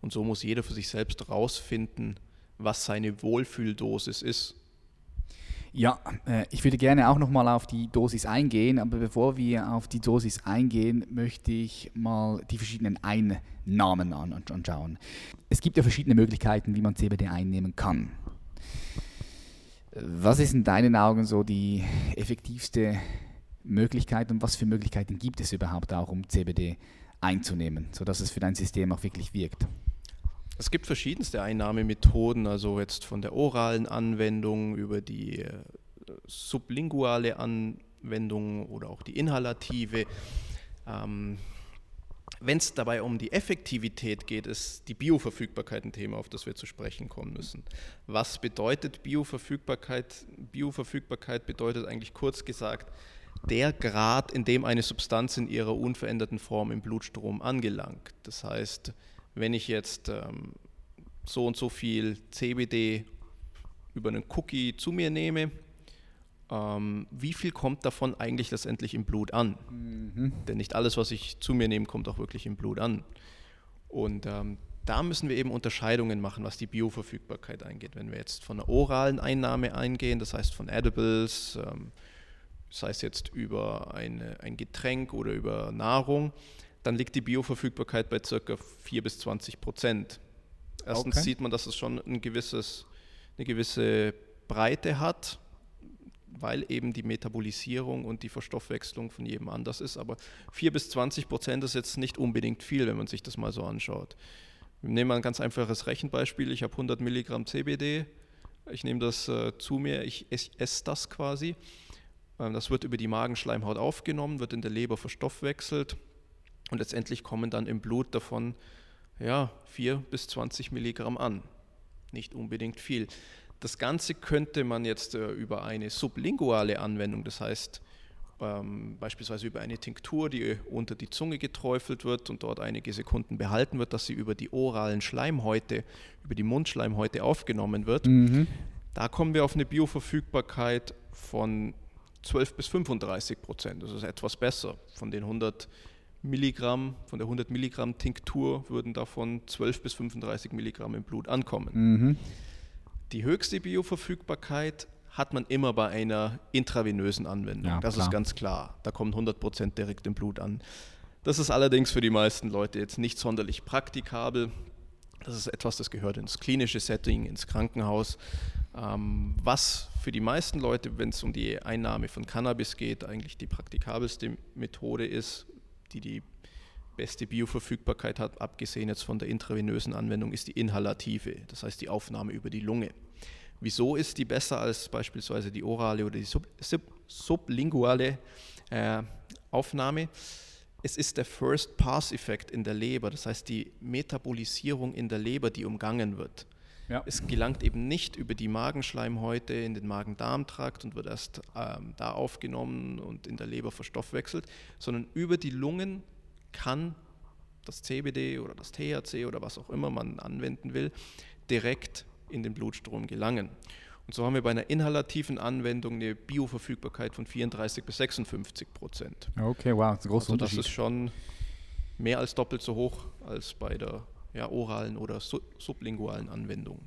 Und so muss jeder für sich selbst herausfinden, was seine Wohlfühldosis ist. Ja, äh, ich würde gerne auch nochmal auf die Dosis eingehen, aber bevor wir auf die Dosis eingehen, möchte ich mal die verschiedenen Einnahmen anschauen. Es gibt ja verschiedene Möglichkeiten, wie man CBD einnehmen kann. Was ist in deinen Augen so die effektivste Möglichkeit und was für Möglichkeiten gibt es überhaupt auch, um CBD einzunehmen, sodass es für dein System auch wirklich wirkt? Es gibt verschiedenste Einnahmemethoden, also jetzt von der oralen Anwendung über die äh, sublinguale Anwendung oder auch die inhalative. Ähm, Wenn es dabei um die Effektivität geht, ist die Bioverfügbarkeit ein Thema, auf das wir zu sprechen kommen müssen. Was bedeutet Bioverfügbarkeit? Bioverfügbarkeit bedeutet eigentlich kurz gesagt, der Grad, in dem eine Substanz in ihrer unveränderten Form im Blutstrom angelangt. Das heißt, wenn ich jetzt ähm, so und so viel CBD über einen Cookie zu mir nehme, ähm, wie viel kommt davon eigentlich letztendlich im Blut an? Mhm. Denn nicht alles, was ich zu mir nehme, kommt auch wirklich im Blut an. Und ähm, da müssen wir eben Unterscheidungen machen, was die Bioverfügbarkeit angeht. Wenn wir jetzt von einer oralen Einnahme eingehen, das heißt von Edibles, ähm, sei es jetzt über eine, ein Getränk oder über Nahrung, dann liegt die Bioverfügbarkeit bei ca. 4 bis 20 Prozent. Erstens okay. sieht man, dass es schon ein gewisses, eine gewisse Breite hat, weil eben die Metabolisierung und die Verstoffwechslung von jedem anders ist. Aber 4 bis 20 Prozent ist jetzt nicht unbedingt viel, wenn man sich das mal so anschaut. Wir nehmen mal ein ganz einfaches Rechenbeispiel. Ich habe 100 Milligramm CBD. Ich nehme das äh, zu mir, ich esse ess das quasi. Ähm, das wird über die Magenschleimhaut aufgenommen, wird in der Leber verstoffwechselt und letztendlich kommen dann im Blut davon ja, 4 bis 20 Milligramm an. Nicht unbedingt viel. Das Ganze könnte man jetzt äh, über eine sublinguale Anwendung, das heißt ähm, beispielsweise über eine Tinktur, die unter die Zunge geträufelt wird und dort einige Sekunden behalten wird, dass sie über die oralen Schleimhäute, über die Mundschleimhäute aufgenommen wird. Mhm. Da kommen wir auf eine Bioverfügbarkeit von 12 bis 35 Prozent. Das ist etwas besser. Von den 100 Milligramm, von der 100 Milligramm Tinktur würden davon 12 bis 35 Milligramm im Blut ankommen. Mhm. Die höchste Bioverfügbarkeit hat man immer bei einer intravenösen Anwendung. Ja, das klar. ist ganz klar. Da kommen 100 Prozent direkt im Blut an. Das ist allerdings für die meisten Leute jetzt nicht sonderlich praktikabel. Das ist etwas, das gehört ins klinische Setting, ins Krankenhaus. Ähm, was für die meisten Leute, wenn es um die Einnahme von Cannabis geht, eigentlich die praktikabelste Methode ist, die die beste Bioverfügbarkeit hat, abgesehen jetzt von der intravenösen Anwendung, ist die inhalative, das heißt die Aufnahme über die Lunge. Wieso ist die besser als beispielsweise die orale oder die sub, sub, sublinguale äh, Aufnahme? Es ist der First-Pass-Effekt in der Leber, das heißt die Metabolisierung in der Leber, die umgangen wird. Ja. Es gelangt eben nicht über die Magenschleimhäute in den Magen-Darm-Trakt und wird erst ähm, da aufgenommen und in der Leber verstoffwechselt, sondern über die Lungen kann das CBD oder das THC oder was auch immer man anwenden will, direkt in den Blutstrom gelangen. Und so haben wir bei einer inhalativen Anwendung eine Bioverfügbarkeit von 34 bis 56 Prozent. Okay, wow, das ist ein großer also Das ist schon mehr als doppelt so hoch als bei der ja, oralen oder sublingualen Anwendung.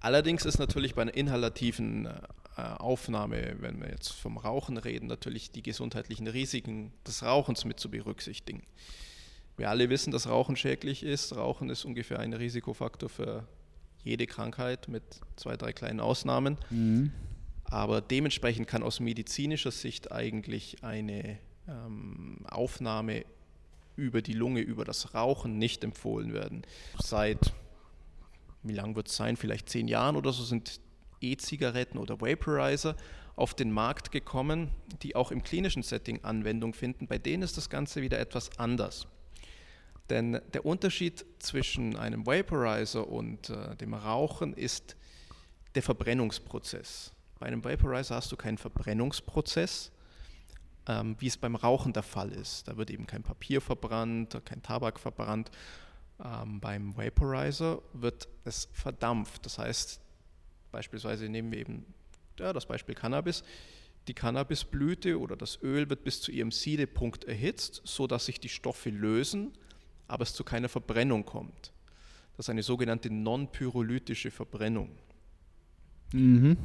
Allerdings ist natürlich bei einer inhalativen äh, Aufnahme, wenn wir jetzt vom Rauchen reden, natürlich die gesundheitlichen Risiken des Rauchens mit zu berücksichtigen. Wir alle wissen, dass Rauchen schädlich ist. Rauchen ist ungefähr ein Risikofaktor für jede Krankheit mit zwei, drei kleinen Ausnahmen. Mhm. Aber dementsprechend kann aus medizinischer Sicht eigentlich eine ähm, Aufnahme über die Lunge, über das Rauchen nicht empfohlen werden. Seit, wie lang wird es sein, vielleicht zehn Jahren oder so sind E-Zigaretten oder Vaporizer auf den Markt gekommen, die auch im klinischen Setting Anwendung finden. Bei denen ist das Ganze wieder etwas anders. Denn der Unterschied zwischen einem Vaporizer und äh, dem Rauchen ist der Verbrennungsprozess. Bei einem Vaporizer hast du keinen Verbrennungsprozess, ähm, wie es beim Rauchen der Fall ist. Da wird eben kein Papier verbrannt, kein Tabak verbrannt. Ähm, beim Vaporizer wird es verdampft. Das heißt, beispielsweise nehmen wir eben ja, das Beispiel Cannabis. Die Cannabisblüte oder das Öl wird bis zu ihrem Siedepunkt erhitzt, sodass sich die Stoffe lösen aber es zu keiner Verbrennung kommt. Das ist eine sogenannte non-pyrolytische Verbrennung. Mhm.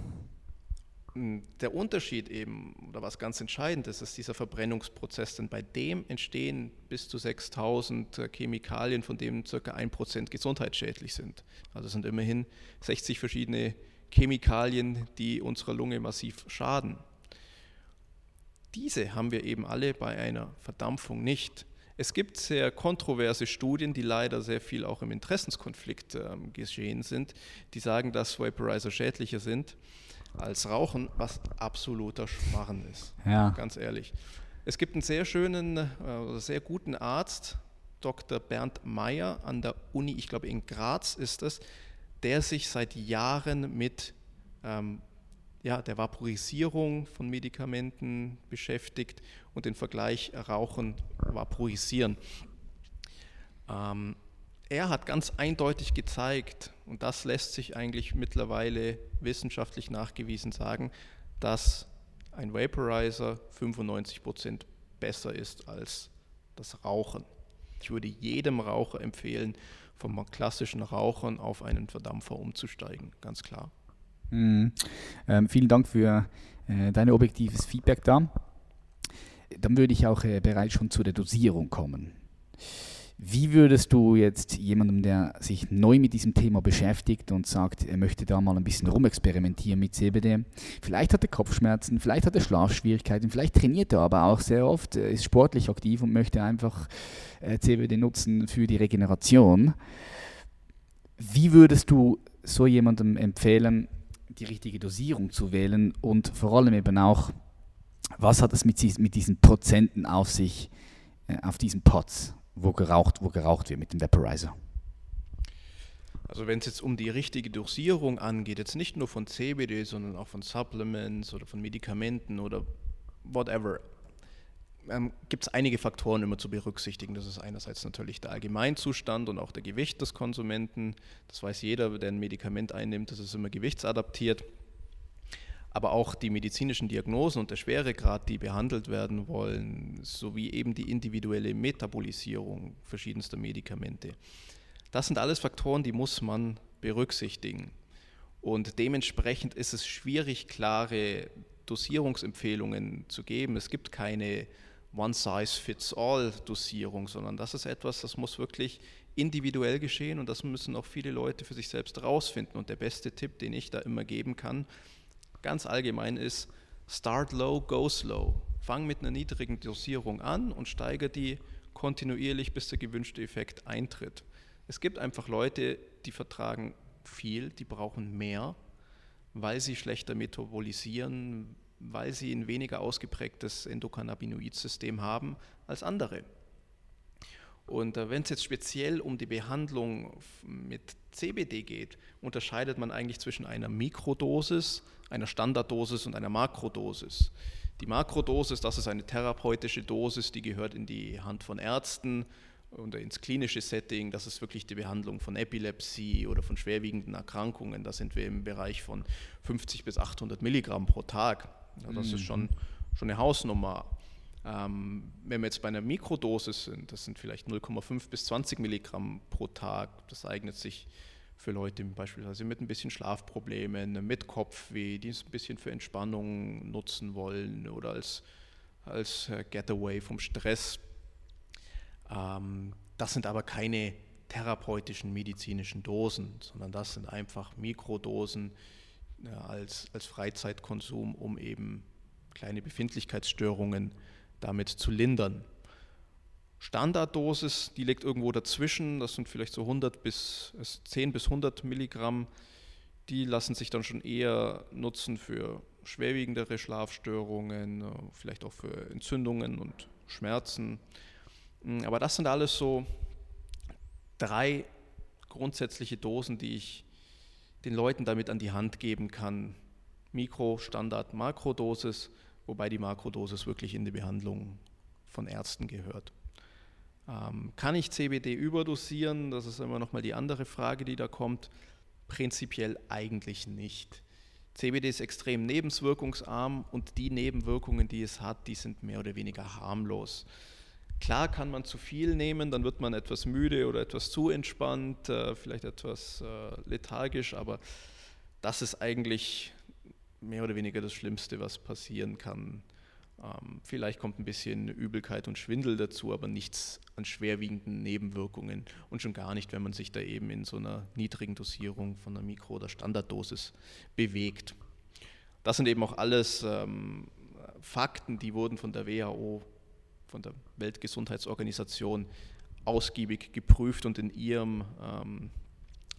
Der Unterschied eben, oder was ganz entscheidend ist, ist dieser Verbrennungsprozess, denn bei dem entstehen bis zu 6000 äh, Chemikalien, von denen ca. 1% gesundheitsschädlich sind. Also sind immerhin 60 verschiedene Chemikalien, die unserer Lunge massiv schaden. Diese haben wir eben alle bei einer Verdampfung nicht. Es gibt sehr kontroverse Studien, die leider sehr viel auch im Interessenskonflikt ähm, geschehen sind, die sagen, dass Vaporizer schädlicher sind als Rauchen, was absoluter Schmarren ist. Ja. Ganz ehrlich. Es gibt einen sehr schönen, äh, sehr guten Arzt, Dr. Bernd Meyer an der Uni, ich glaube in Graz ist es, der sich seit Jahren mit ähm, ja, der Vaporisierung von Medikamenten beschäftigt und den Vergleich Rauchen, Vaporisieren. Ähm, er hat ganz eindeutig gezeigt, und das lässt sich eigentlich mittlerweile wissenschaftlich nachgewiesen sagen, dass ein Vaporizer 95% besser ist als das Rauchen. Ich würde jedem Raucher empfehlen, vom klassischen Rauchern auf einen Verdampfer umzusteigen, ganz klar. Mhm. Ähm, vielen Dank für äh, dein objektives Feedback da. Dann würde ich auch äh, bereits schon zu der Dosierung kommen. Wie würdest du jetzt jemandem, der sich neu mit diesem Thema beschäftigt und sagt, er möchte da mal ein bisschen rumexperimentieren mit CBD, vielleicht hat er Kopfschmerzen, vielleicht hat er Schlafschwierigkeiten, vielleicht trainiert er aber auch sehr oft, ist sportlich aktiv und möchte einfach äh, CBD nutzen für die Regeneration. Wie würdest du so jemandem empfehlen, die richtige Dosierung zu wählen und vor allem eben auch, was hat es mit, mit diesen Prozenten auf sich, äh, auf diesen Pots? Wo geraucht, wo geraucht wird mit dem Vaporizer. Also wenn es jetzt um die richtige Dosierung angeht, jetzt nicht nur von CBD, sondern auch von Supplements oder von Medikamenten oder whatever, ähm, gibt es einige Faktoren immer zu berücksichtigen. Das ist einerseits natürlich der Allgemeinzustand und auch der Gewicht des Konsumenten. Das weiß jeder, der ein Medikament einnimmt, das ist immer gewichtsadaptiert aber auch die medizinischen Diagnosen und der Schweregrad, die behandelt werden wollen, sowie eben die individuelle Metabolisierung verschiedenster Medikamente. Das sind alles Faktoren, die muss man berücksichtigen. Und dementsprechend ist es schwierig, klare Dosierungsempfehlungen zu geben. Es gibt keine One-Size-Fits-All-Dosierung, sondern das ist etwas, das muss wirklich individuell geschehen und das müssen auch viele Leute für sich selbst herausfinden. Und der beste Tipp, den ich da immer geben kann, ganz allgemein ist, start low, go slow. Fang mit einer niedrigen Dosierung an und steigere die kontinuierlich, bis der gewünschte Effekt eintritt. Es gibt einfach Leute, die vertragen viel, die brauchen mehr, weil sie schlechter metabolisieren, weil sie ein weniger ausgeprägtes Endokannabinoid-System haben als andere. Und äh, wenn es jetzt speziell um die Behandlung mit CBD geht, unterscheidet man eigentlich zwischen einer Mikrodosis, einer Standarddosis und einer Makrodosis. Die Makrodosis, das ist eine therapeutische Dosis, die gehört in die Hand von Ärzten oder ins klinische Setting. Das ist wirklich die Behandlung von Epilepsie oder von schwerwiegenden Erkrankungen. Da sind wir im Bereich von 50 bis 800 Milligramm pro Tag. Ja, das mhm. ist schon, schon eine Hausnummer. Ähm, wenn wir jetzt bei einer Mikrodosis sind, das sind vielleicht 0,5 bis 20 Milligramm pro Tag, das eignet sich für Leute beispielsweise mit ein bisschen Schlafproblemen, mit Kopfweh, die es ein bisschen für Entspannung nutzen wollen oder als, als äh, Getaway vom Stress. Ähm, das sind aber keine therapeutischen medizinischen Dosen, sondern das sind einfach Mikrodosen äh, als, als Freizeitkonsum, um eben kleine Befindlichkeitsstörungen damit zu lindern. Standarddosis, die liegt irgendwo dazwischen, das sind vielleicht so 100 bis 10 bis 100 Milligramm. Die lassen sich dann schon eher nutzen für schwerwiegendere Schlafstörungen, vielleicht auch für Entzündungen und Schmerzen. Mm, aber das sind alles so drei grundsätzliche Dosen, die ich den Leuten damit an die Hand geben kann. Mikro, Standard, Makrodosis, wobei die Makrodosis wirklich in die Behandlung von Ärzten gehört. Ähm, kann ich CBD überdosieren? Das ist immer nochmal die andere Frage, die da kommt. Prinzipiell eigentlich nicht. CBD ist extrem nebenwirkungsarm und die Nebenwirkungen, die es hat, die sind mehr oder weniger harmlos. Klar kann man zu viel nehmen, dann wird man etwas müde oder etwas zu entspannt, äh, vielleicht etwas äh, lethargisch, aber das ist eigentlich mehr oder weniger das Schlimmste, was passieren kann ähm, vielleicht kommt ein bisschen Übelkeit und Schwindel dazu, aber nichts an schwerwiegenden Nebenwirkungen und schon gar nicht, wenn man sich da eben in so einer niedrigen Dosierung von einer Mikro- oder Standarddosis bewegt. Das sind eben auch alles ähm, Fakten, die wurden von der WHO, von der Weltgesundheitsorganisation, ausgiebig geprüft und in ihrem ähm,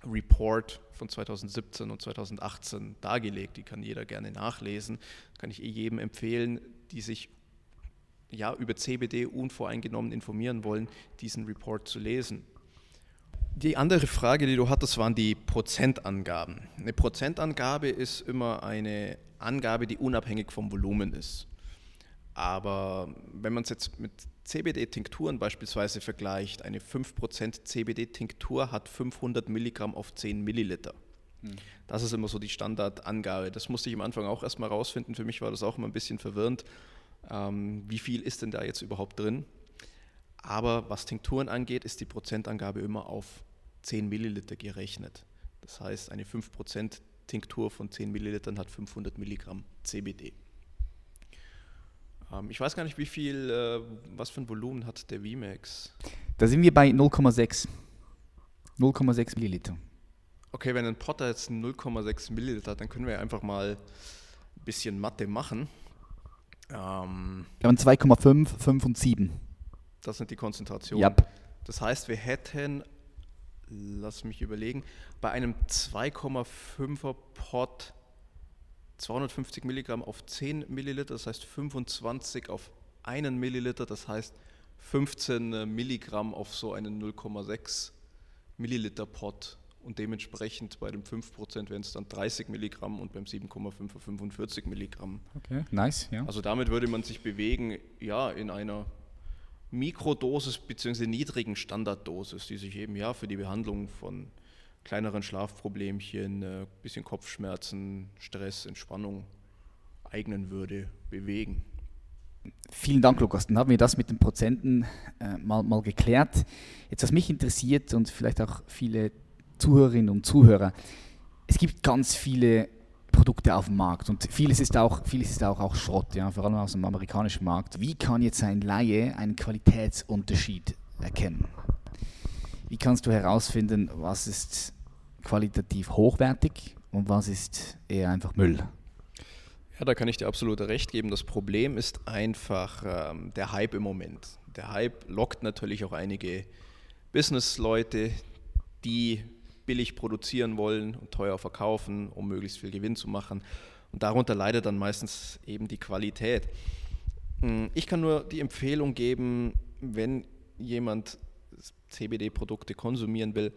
Report von 2017 und 2018 dargelegt. Die kann jeder gerne nachlesen. Kann ich eh jedem empfehlen, die sich ja, über CBD unvoreingenommen informieren wollen, diesen Report zu lesen. Die andere Frage, die du hattest, waren die Prozentangaben. Eine Prozentangabe ist immer eine Angabe, die unabhängig vom Volumen ist. Aber wenn man es jetzt mit CBD-Tinkturen beispielsweise vergleicht, eine 5% CBD-Tinktur hat 500 Milligramm auf 10 Milliliter. Hm. Das ist immer so die Standardangabe. Das musste ich am Anfang auch erstmal rausfinden. Für mich war das auch immer ein bisschen verwirrend. Ähm, wie viel ist denn da jetzt überhaupt drin? Aber was Tinkturen angeht, ist die Prozentangabe immer auf 10 Milliliter gerechnet. Das heißt, eine 5% Tinktur von 10 Millilitern hat 500 Milligramm CBD. Ähm, ich weiß gar nicht, wie viel, äh, was für ein Volumen hat der VMAX? Da sind wir bei 0,6. 0,6 Milliliter. Okay, wenn ein Potter jetzt 0,6 Milliliter hat, dann können wir einfach mal ein bisschen Mathe machen. Ähm, wir haben 2,5, 5 und 7. Das sind die Konzentrationen. Yep. Das heißt, wir hätten, lass mich überlegen, bei einem 2,5er Pot 250 Milligramm auf 10 Milliliter, das heißt 25 auf einen Milliliter, das heißt 15 äh, Milligramm auf so einen 0,6 Milliliter Pot und dementsprechend bei dem 5% wären es dann 30 Milligramm und beim 7,5 45 Milligramm. Okay, nice, ja. Also damit würde man sich bewegen, ja, in einer Mikrodosis bzw. niedrigen Standarddosis, die sich eben ja für die Behandlung von kleineren Schlafproblemchen, äh, bisschen Kopfschmerzen, Stress, Entspannung eignen würde, bewegen. Vielen Dank, Lukas. Dann haben wir das mit den Prozenten äh, mal, mal geklärt. Jetzt, was mich interessiert und vielleicht auch viele Zuhörerinnen und Zuhörer, es gibt ganz viele Produkte auf dem Markt und vieles ist auch, vieles ist auch, auch Schrott, ja, vor allem aus dem amerikanischen Markt. Wie kann jetzt ein Laie einen Qualitätsunterschied erkennen? Wie kannst du herausfinden, was ist qualitativ hochwertig und was ist eher einfach Müll? Ja, da kann ich dir absolut recht geben. Das Problem ist einfach ähm, der Hype im Moment. Der Hype lockt natürlich auch einige Businessleute, die billig produzieren wollen und teuer verkaufen, um möglichst viel Gewinn zu machen. Und darunter leidet dann meistens eben die Qualität. Hm, ich kann nur die Empfehlung geben, wenn jemand CBD-Produkte konsumieren will,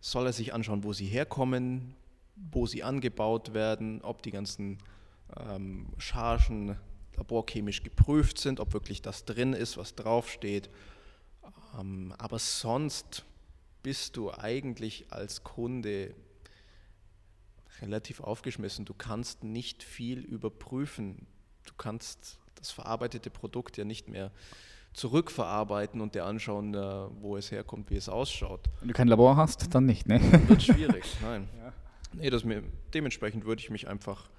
soll er sich anschauen, wo sie herkommen, wo sie angebaut werden, ob die ganzen ähm, Chargen laborchemisch geprüft sind, ob wirklich das drin ist, was draufsteht. Ähm, aber sonst bist du eigentlich als Kunde relativ aufgeschmissen. Du kannst nicht viel überprüfen. Du kannst das verarbeitete Produkt ja nicht mehr zurückverarbeiten und dir anschauen, äh, wo es herkommt, wie es ausschaut. Wenn du kein Labor hast, dann nicht, ne? Wird schwierig, nein. Ja. Nee, das mir, dementsprechend würde ich mich einfach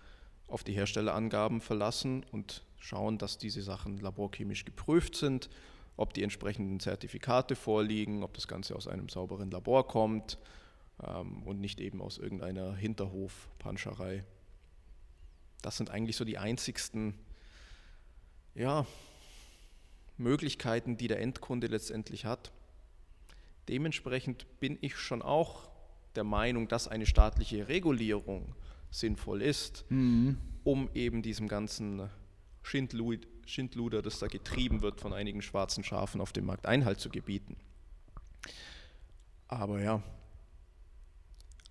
auf die Herstellerangaben verlassen und schauen, dass diese Sachen laborchemisch geprüft sind, ob die entsprechenden Zertifikate vorliegen, ob das Ganze aus einem sauberen Labor kommt ähm, und nicht eben aus irgendeiner Hinterhofpanscherei. Das sind eigentlich so die einzigsten ja, Möglichkeiten, die der Endkunde letztendlich hat. Dementsprechend bin ich schon auch der Meinung, dass eine staatliche Regulierung sinnvoll ist, mhm. um eben diesem ganzen Schindluder, das da getrieben wird von einigen schwarzen Schafen auf dem Markt, Einhalt zu gebieten. Aber ja,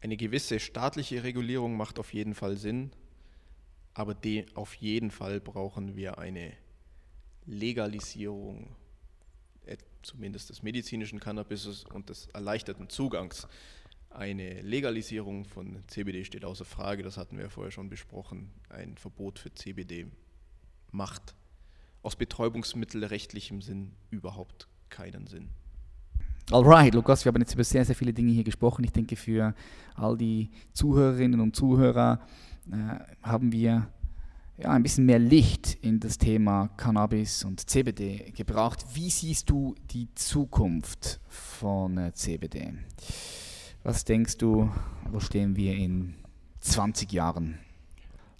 eine gewisse staatliche Regulierung macht auf jeden Fall Sinn, aber die, auf jeden Fall brauchen wir eine Legalisierung, äh, zumindest des medizinischen Cannabis und des erleichterten Zugangs eine Legalisierung von CBD steht außer Frage, das hatten wir ja vorher schon besprochen. Ein Verbot für CBD macht aus betäubungsmittelrechtlichem Sinn überhaupt keinen Sinn. Alright, Lukas, wir haben jetzt über sehr, sehr viele Dinge hier gesprochen. Ich denke, für all die Zuhörerinnen und Zuhörer äh, haben wir ja, ein bisschen mehr Licht in das Thema Cannabis und CBD gebracht. Wie siehst du die Zukunft von äh, CBD? Was denkst du, wo stehen wir in 20 Jahren?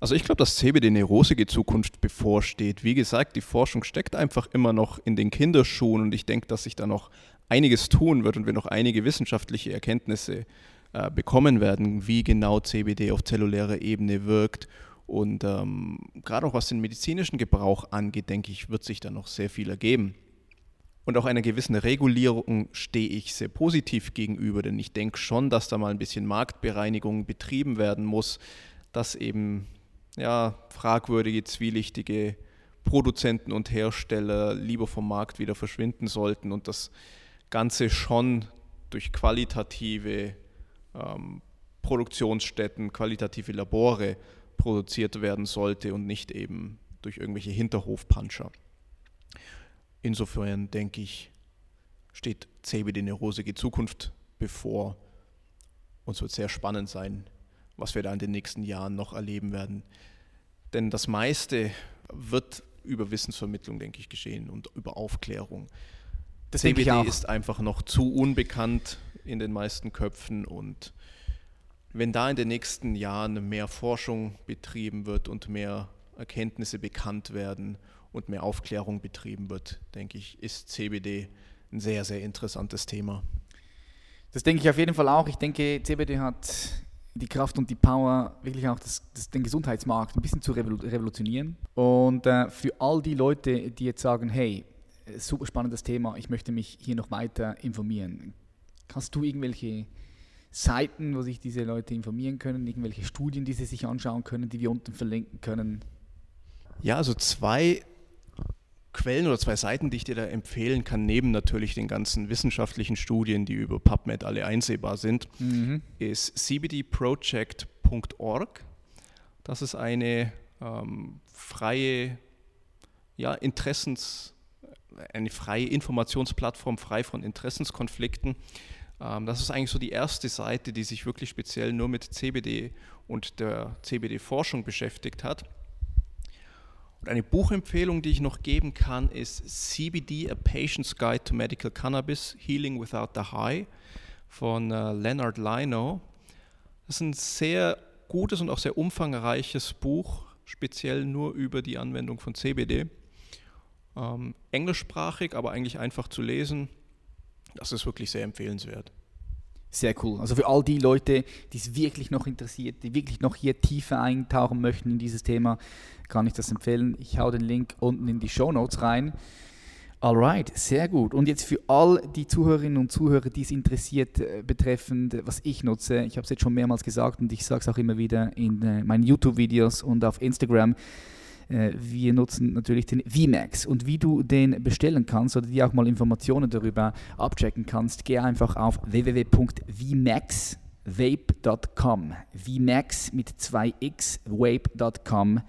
Also ich glaube, dass CBD eine rosige Zukunft bevorsteht. Wie gesagt, die Forschung steckt einfach immer noch in den Kinderschuhen und ich denke, dass sich da noch einiges tun wird und wir noch einige wissenschaftliche Erkenntnisse äh, bekommen werden, wie genau CBD auf zellulärer Ebene wirkt. Und ähm, gerade auch was den medizinischen Gebrauch angeht, denke ich, wird sich da noch sehr viel ergeben. Und auch einer gewissen Regulierung stehe ich sehr positiv gegenüber, denn ich denke schon, dass da mal ein bisschen Marktbereinigung betrieben werden muss, dass eben ja, fragwürdige, zwielichtige Produzenten und Hersteller lieber vom Markt wieder verschwinden sollten und das Ganze schon durch qualitative ähm, Produktionsstätten, qualitative Labore produziert werden sollte und nicht eben durch irgendwelche Hinterhofpanscher. Insofern denke ich, steht CBD eine rosige Zukunft bevor. Und es wird sehr spannend sein, was wir da in den nächsten Jahren noch erleben werden. Denn das meiste wird über Wissensvermittlung, denke ich, geschehen und über Aufklärung. Das CBD ist einfach noch zu unbekannt in den meisten Köpfen und wenn da in den nächsten Jahren mehr Forschung betrieben wird und mehr Erkenntnisse bekannt werden und mehr Aufklärung betrieben wird, denke ich, ist CBD ein sehr, sehr interessantes Thema. Das denke ich auf jeden Fall auch. Ich denke, CBD hat die Kraft und die Power, wirklich auch das, das, den Gesundheitsmarkt ein bisschen zu revolutionieren. Und äh, für all die Leute, die jetzt sagen, hey, super spannendes Thema, ich möchte mich hier noch weiter informieren, hast du irgendwelche Seiten, wo sich diese Leute informieren können, irgendwelche Studien, die sie sich anschauen können, die wir unten verlinken können? Ja, also zwei Quellen oder zwei Seiten, die ich dir da empfehlen kann, neben natürlich den ganzen wissenschaftlichen Studien, die über PubMed alle einsehbar sind, mhm. ist cbdproject.org. Das ist eine ähm, freie ja, Interessens, eine freie Informationsplattform, frei von Interessenskonflikten. Ähm, das ist eigentlich so die erste Seite, die sich wirklich speziell nur mit CBD und der CBD-Forschung beschäftigt hat. Und eine Buchempfehlung, die ich noch geben kann, ist CBD, A Patient's Guide to Medical Cannabis, Healing Without the High von äh, Leonard Lino. Das ist ein sehr gutes und auch sehr umfangreiches Buch, speziell nur über die Anwendung von CBD. Ähm, englischsprachig, aber eigentlich einfach zu lesen. Das ist wirklich sehr empfehlenswert. Sehr cool. Also für all die Leute, die es wirklich noch interessiert, die wirklich noch hier tiefer eintauchen möchten in dieses Thema, kann ich das empfehlen. Ich hau den Link unten in die Show Notes rein. Alright, sehr gut. Und jetzt für all die Zuhörerinnen und Zuhörer, die es interessiert äh, betreffend, was ich nutze, ich habe es jetzt schon mehrmals gesagt und ich sage es auch immer wieder in äh, meinen YouTube-Videos und auf Instagram. Äh, wir nutzen natürlich den VMAX und wie du den bestellen kannst oder dir auch mal Informationen darüber abchecken kannst, geh einfach auf www.vmaxvape.com. VMAX mit 2x vape.com.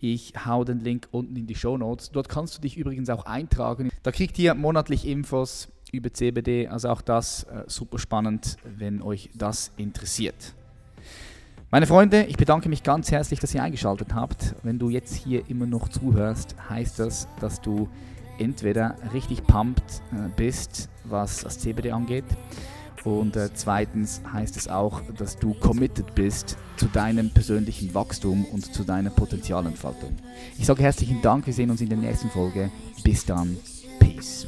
Ich hau den Link unten in die Show Notes. Dort kannst du dich übrigens auch eintragen. Da kriegt ihr monatlich Infos über CBD. Also auch das äh, super spannend, wenn euch das interessiert. Meine Freunde, ich bedanke mich ganz herzlich, dass ihr eingeschaltet habt. Wenn du jetzt hier immer noch zuhörst, heißt das, dass du entweder richtig pumped äh, bist, was das CBD angeht, und äh, zweitens heißt es auch, dass du committed bist zu deinem persönlichen Wachstum und zu deiner Potenzialentfaltung. Ich sage herzlichen Dank, wir sehen uns in der nächsten Folge. Bis dann, Peace.